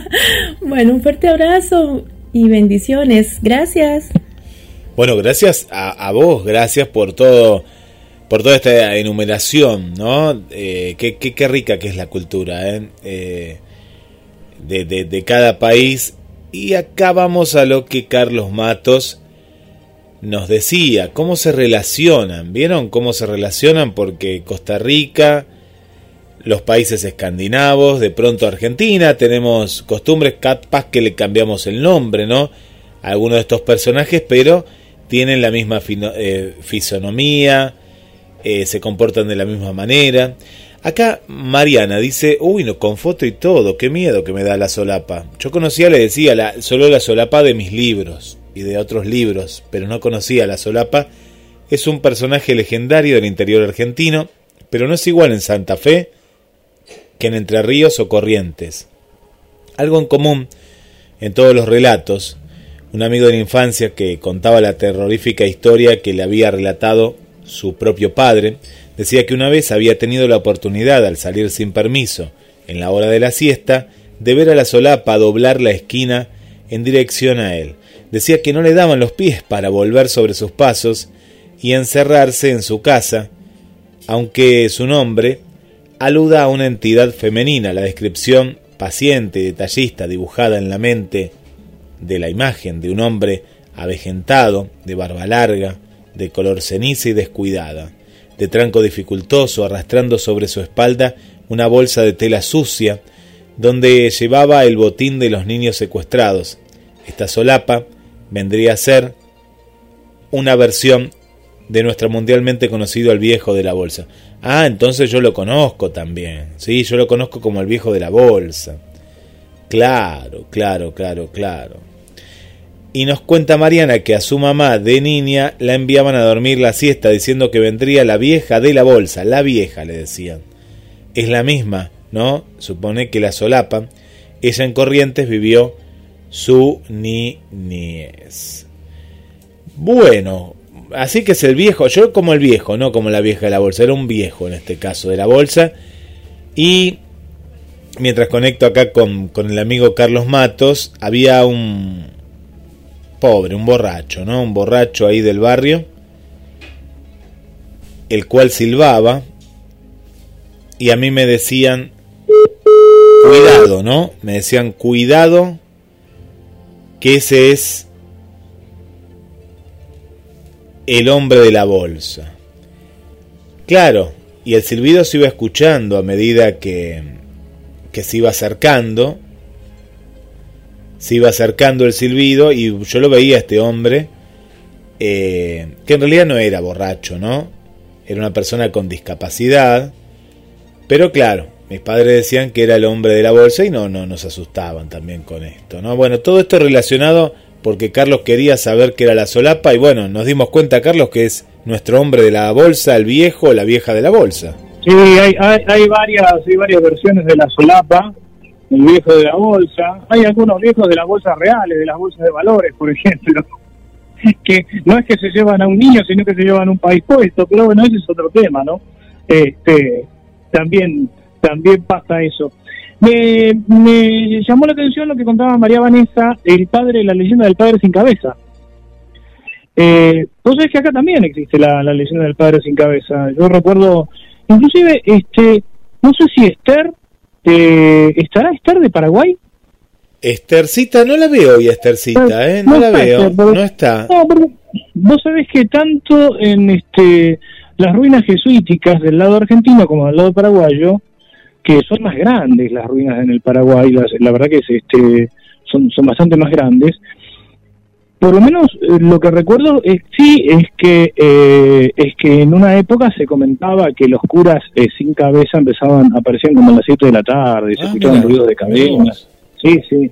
Speaker 5: (laughs) bueno, un fuerte abrazo y bendiciones. Gracias.
Speaker 1: Bueno, gracias a, a vos, gracias por todo por toda esta enumeración, ¿no? Eh, qué, qué, rica que es la cultura ¿eh? eh de, de, cada país. Y acá vamos a lo que Carlos Matos nos decía, cómo se relacionan, ¿vieron cómo se relacionan? Porque Costa Rica, los países escandinavos, de pronto Argentina, tenemos costumbres, capaz que le cambiamos el nombre, ¿no? A algunos de estos personajes, pero tienen la misma eh, fisonomía, eh, se comportan de la misma manera. Acá Mariana dice, uy, no, con foto y todo, qué miedo que me da la solapa. Yo conocía, le decía, solo la solapa de mis libros y de otros libros, pero no conocía la solapa. Es un personaje legendario del interior argentino, pero no es igual en Santa Fe que en Entre Ríos o Corrientes. Algo en común en todos los relatos, un amigo de la infancia que contaba la terrorífica historia que le había relatado su propio padre, decía que una vez había tenido la oportunidad, al salir sin permiso, en la hora de la siesta, de ver a la solapa doblar la esquina en dirección a él. Decía que no le daban los pies para volver sobre sus pasos y encerrarse en su casa, aunque su nombre aluda a una entidad femenina. La descripción paciente y detallista dibujada en la mente de la imagen de un hombre avejentado, de barba larga, de color ceniza y descuidada, de tranco dificultoso, arrastrando sobre su espalda una bolsa de tela sucia, donde llevaba el botín de los niños secuestrados. Esta solapa vendría a ser una versión de nuestro mundialmente conocido El viejo de la bolsa. Ah, entonces yo lo conozco también. Sí, yo lo conozco como el viejo de la bolsa. Claro, claro, claro, claro. Y nos cuenta Mariana que a su mamá de niña la enviaban a dormir la siesta diciendo que vendría la vieja de la bolsa, la vieja le decían. Es la misma, ¿no? Supone que la solapa. Ella en Corrientes vivió su niñez. Bueno, así que es el viejo, yo como el viejo, no como la vieja de la bolsa, era un viejo en este caso de la bolsa. Y mientras conecto acá con, con el amigo Carlos Matos, había un pobre, un borracho, ¿no? Un borracho ahí del barrio, el cual silbaba y a mí me decían, cuidado, ¿no? Me decían, cuidado, que ese es el hombre de la bolsa. Claro, y el silbido se iba escuchando a medida que, que se iba acercando, se iba acercando el silbido y yo lo veía a este hombre, eh, que en realidad no era borracho, ¿no? Era una persona con discapacidad, pero claro, mis padres decían que era el hombre de la bolsa y no, no nos asustaban también con esto, ¿no? Bueno, todo esto relacionado porque Carlos quería saber qué era la solapa y bueno, nos dimos cuenta, Carlos, que es nuestro hombre de la bolsa, el viejo, la vieja de la bolsa.
Speaker 2: Sí, hay, hay, varias, hay varias versiones de la solapa, el viejo de la bolsa. Hay algunos viejos de las bolsas reales, de las bolsas de valores, por ejemplo, (laughs) que no es que se llevan a un niño, sino que se llevan a un país puesto, pero bueno, ese es otro tema, ¿no? Este, también, también pasa eso. Me, llamó la atención lo que contaba María Vanessa, el padre, la leyenda del padre sin cabeza. Eh, es que acá también existe la, leyenda del padre sin cabeza. Yo recuerdo, inclusive, este, no sé si Esther, eh, ¿estará Esther de Paraguay?
Speaker 1: Esthercita, no la veo hoy Esthercita, ¿eh? No, la veo, no está. No,
Speaker 2: vos sabés que tanto en este las ruinas jesuíticas del lado argentino como del lado paraguayo, que son más grandes las ruinas en el Paraguay, la verdad que es, este, son, son bastante más grandes. Por lo menos eh, lo que recuerdo es, sí es que eh, es que en una época se comentaba que los curas eh, sin cabeza empezaban aparecían como a las 7 de la tarde, se ah, escuchaban ruidos de cadenas. Sí, sí,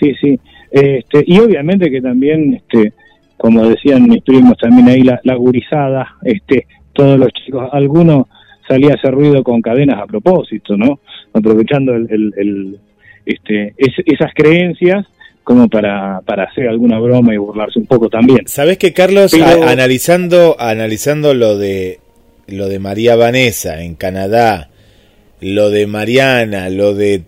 Speaker 2: sí, sí. Este, y obviamente que también, este, como decían mis primos también ahí, la, la gurizada, este, todos los chicos, algunos salía a hacer ruido con cadenas a propósito, ¿no? Aprovechando el, este, esas creencias como para, para hacer alguna broma y burlarse un poco también.
Speaker 1: Sabes que Carlos, analizando, analizando lo de lo de María Vanessa en Canadá, lo de Mariana, lo de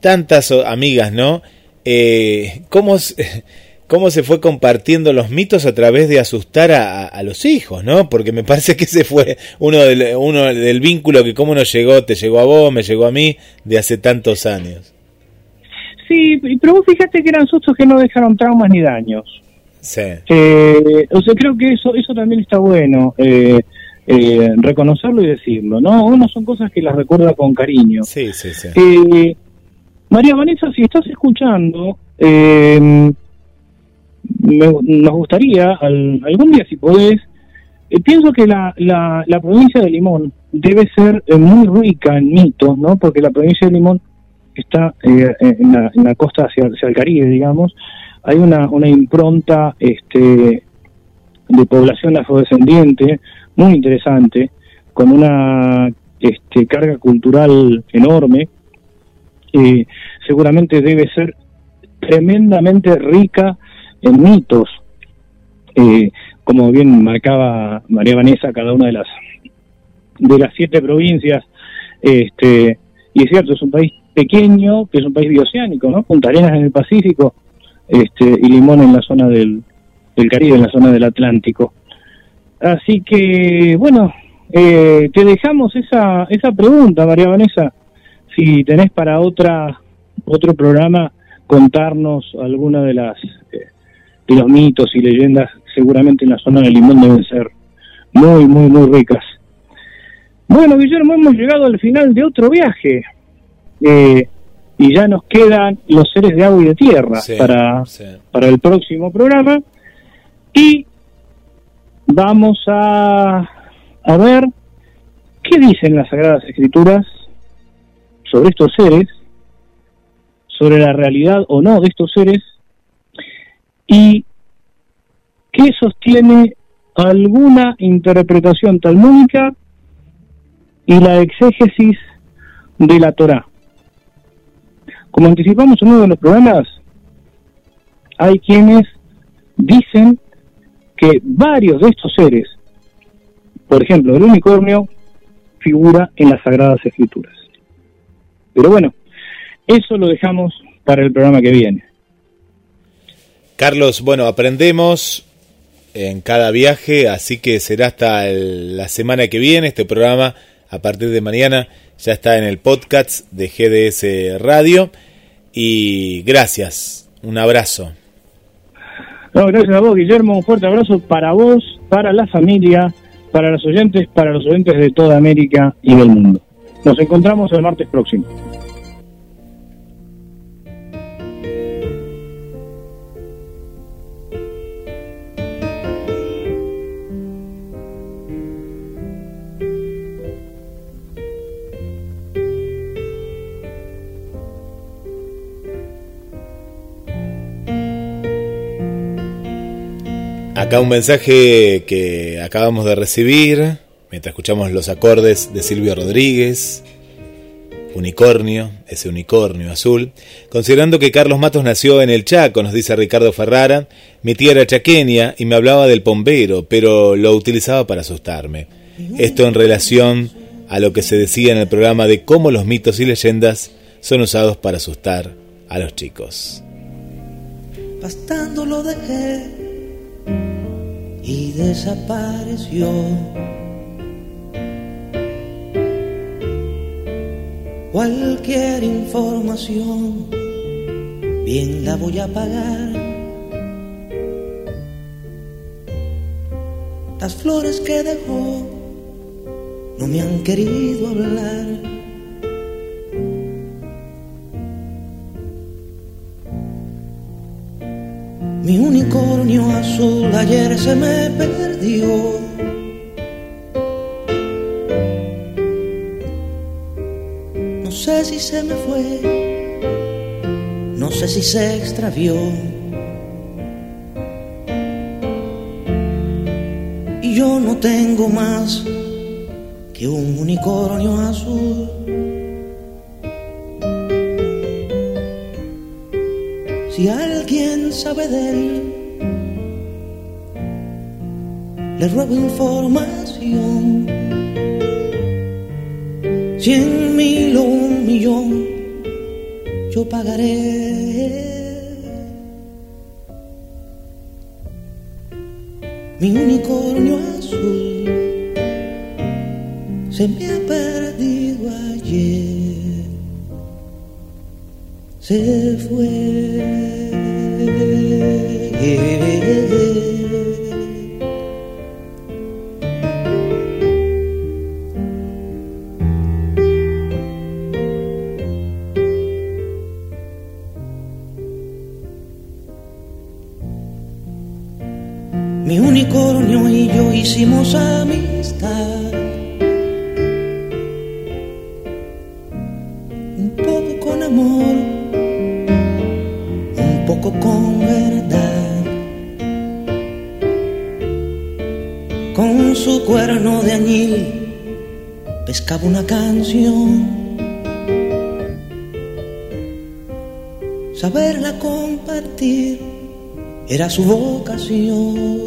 Speaker 1: tantas amigas, ¿no? Eh, ¿Cómo (laughs) cómo se fue compartiendo los mitos a través de asustar a, los hijos, ¿no? Porque me parece que ese fue uno del, uno del vínculo que cómo nos llegó, te llegó a vos, me llegó a mí, de hace tantos años.
Speaker 2: Sí, pero vos fíjate que eran sustos que no dejaron traumas ni daños. Sí. Eh, o sea, creo que eso, eso también está bueno, eh, eh, reconocerlo y decirlo, ¿no? Uno son cosas que las recuerda con cariño.
Speaker 1: Sí, sí, sí.
Speaker 2: María Vanessa, si estás escuchando, eh, nos gustaría algún día, si podés, eh, pienso que la, la, la, provincia de Limón debe ser eh, muy rica en mitos, ¿no? Porque la provincia de Limón está eh, en, la, en, la, costa hacia, hacia, el Caribe, digamos. Hay una, una impronta este, de población afrodescendiente muy interesante, con una este, carga cultural enorme. seguramente debe ser tremendamente rica en mitos. Eh, como bien marcaba María Vanessa, cada una de las de las siete provincias, este, y es cierto, es un país pequeño, que es un país bioceánico, ¿no? Punta Arenas en el Pacífico, este, y Limón en la zona del, Caribe, en la zona del Atlántico. Así que, bueno, eh, te dejamos esa, esa pregunta, María Vanessa, si tenés para otra otro programa contarnos alguna de las eh, de los mitos y leyendas seguramente en la zona del limón deben ser muy, muy, muy ricas. Bueno, Guillermo, hemos llegado al final de otro viaje. Eh, y ya nos quedan los seres de agua y de tierra para, para el próximo programa. Y vamos a, a ver qué dicen las Sagradas Escrituras sobre estos seres, sobre la realidad o no de estos seres, y que sostiene alguna interpretación talmúdica y la exégesis de la Torá. Como anticipamos en uno de los programas, hay quienes dicen que varios de estos seres, por ejemplo, el unicornio, figura en las Sagradas Escrituras. Pero bueno, eso lo dejamos para el programa que viene.
Speaker 1: Carlos, bueno, aprendemos en cada viaje, así que será hasta la semana que viene. Este programa, a partir de mañana, ya está en el podcast de GDS Radio. Y gracias, un abrazo.
Speaker 2: No, gracias a vos, Guillermo. Un fuerte abrazo para vos, para la familia, para los oyentes, para los oyentes de toda América y del mundo. Nos encontramos el martes próximo.
Speaker 1: Un mensaje que acabamos de recibir mientras escuchamos los acordes de Silvio Rodríguez. Unicornio, ese unicornio azul. Considerando que Carlos Matos nació en el Chaco, nos dice Ricardo Ferrara, mi tía era chaqueña y me hablaba del pombero, pero lo utilizaba para asustarme. Esto en relación a lo que se decía en el programa de cómo los mitos y leyendas son usados para asustar a los chicos.
Speaker 6: Bastando lo y desapareció. Cualquier información, bien la voy a pagar. Las flores que dejó no me han querido hablar. Mi unicornio azul ayer se me perdió. No sé si se me fue, no sé si se extravió. Y yo no tengo más que un unicornio azul. Si alguien sabe de él, le ruego información. Cien mil o un millón, yo pagaré. Mi unicornio azul se me ha perdido ayer. Se fue. Amor, un poco con verdad. Con su cuerno de añil pescaba una canción. Saberla compartir era su vocación.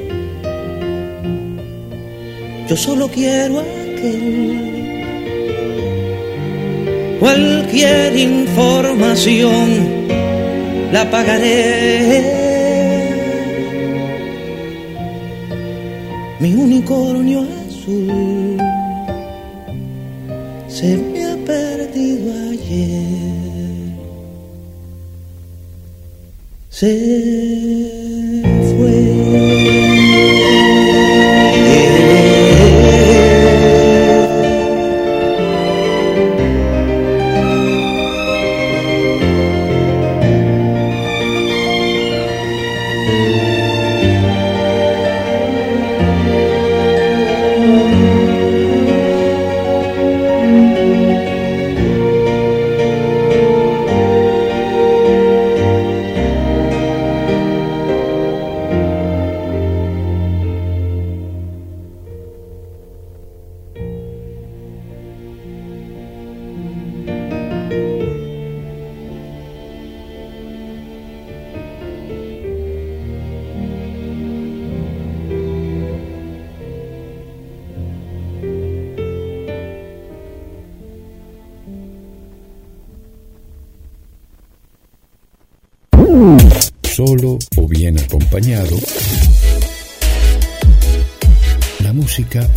Speaker 6: yo solo quiero aquel. Cualquier información la pagaré. Mi unicornio azul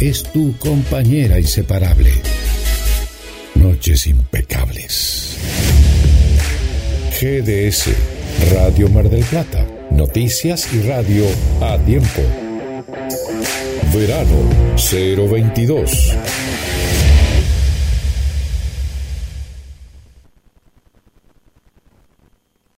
Speaker 7: es tu compañera inseparable. Noches impecables. GDS, Radio Mar del Plata, noticias y radio a tiempo. Verano 022.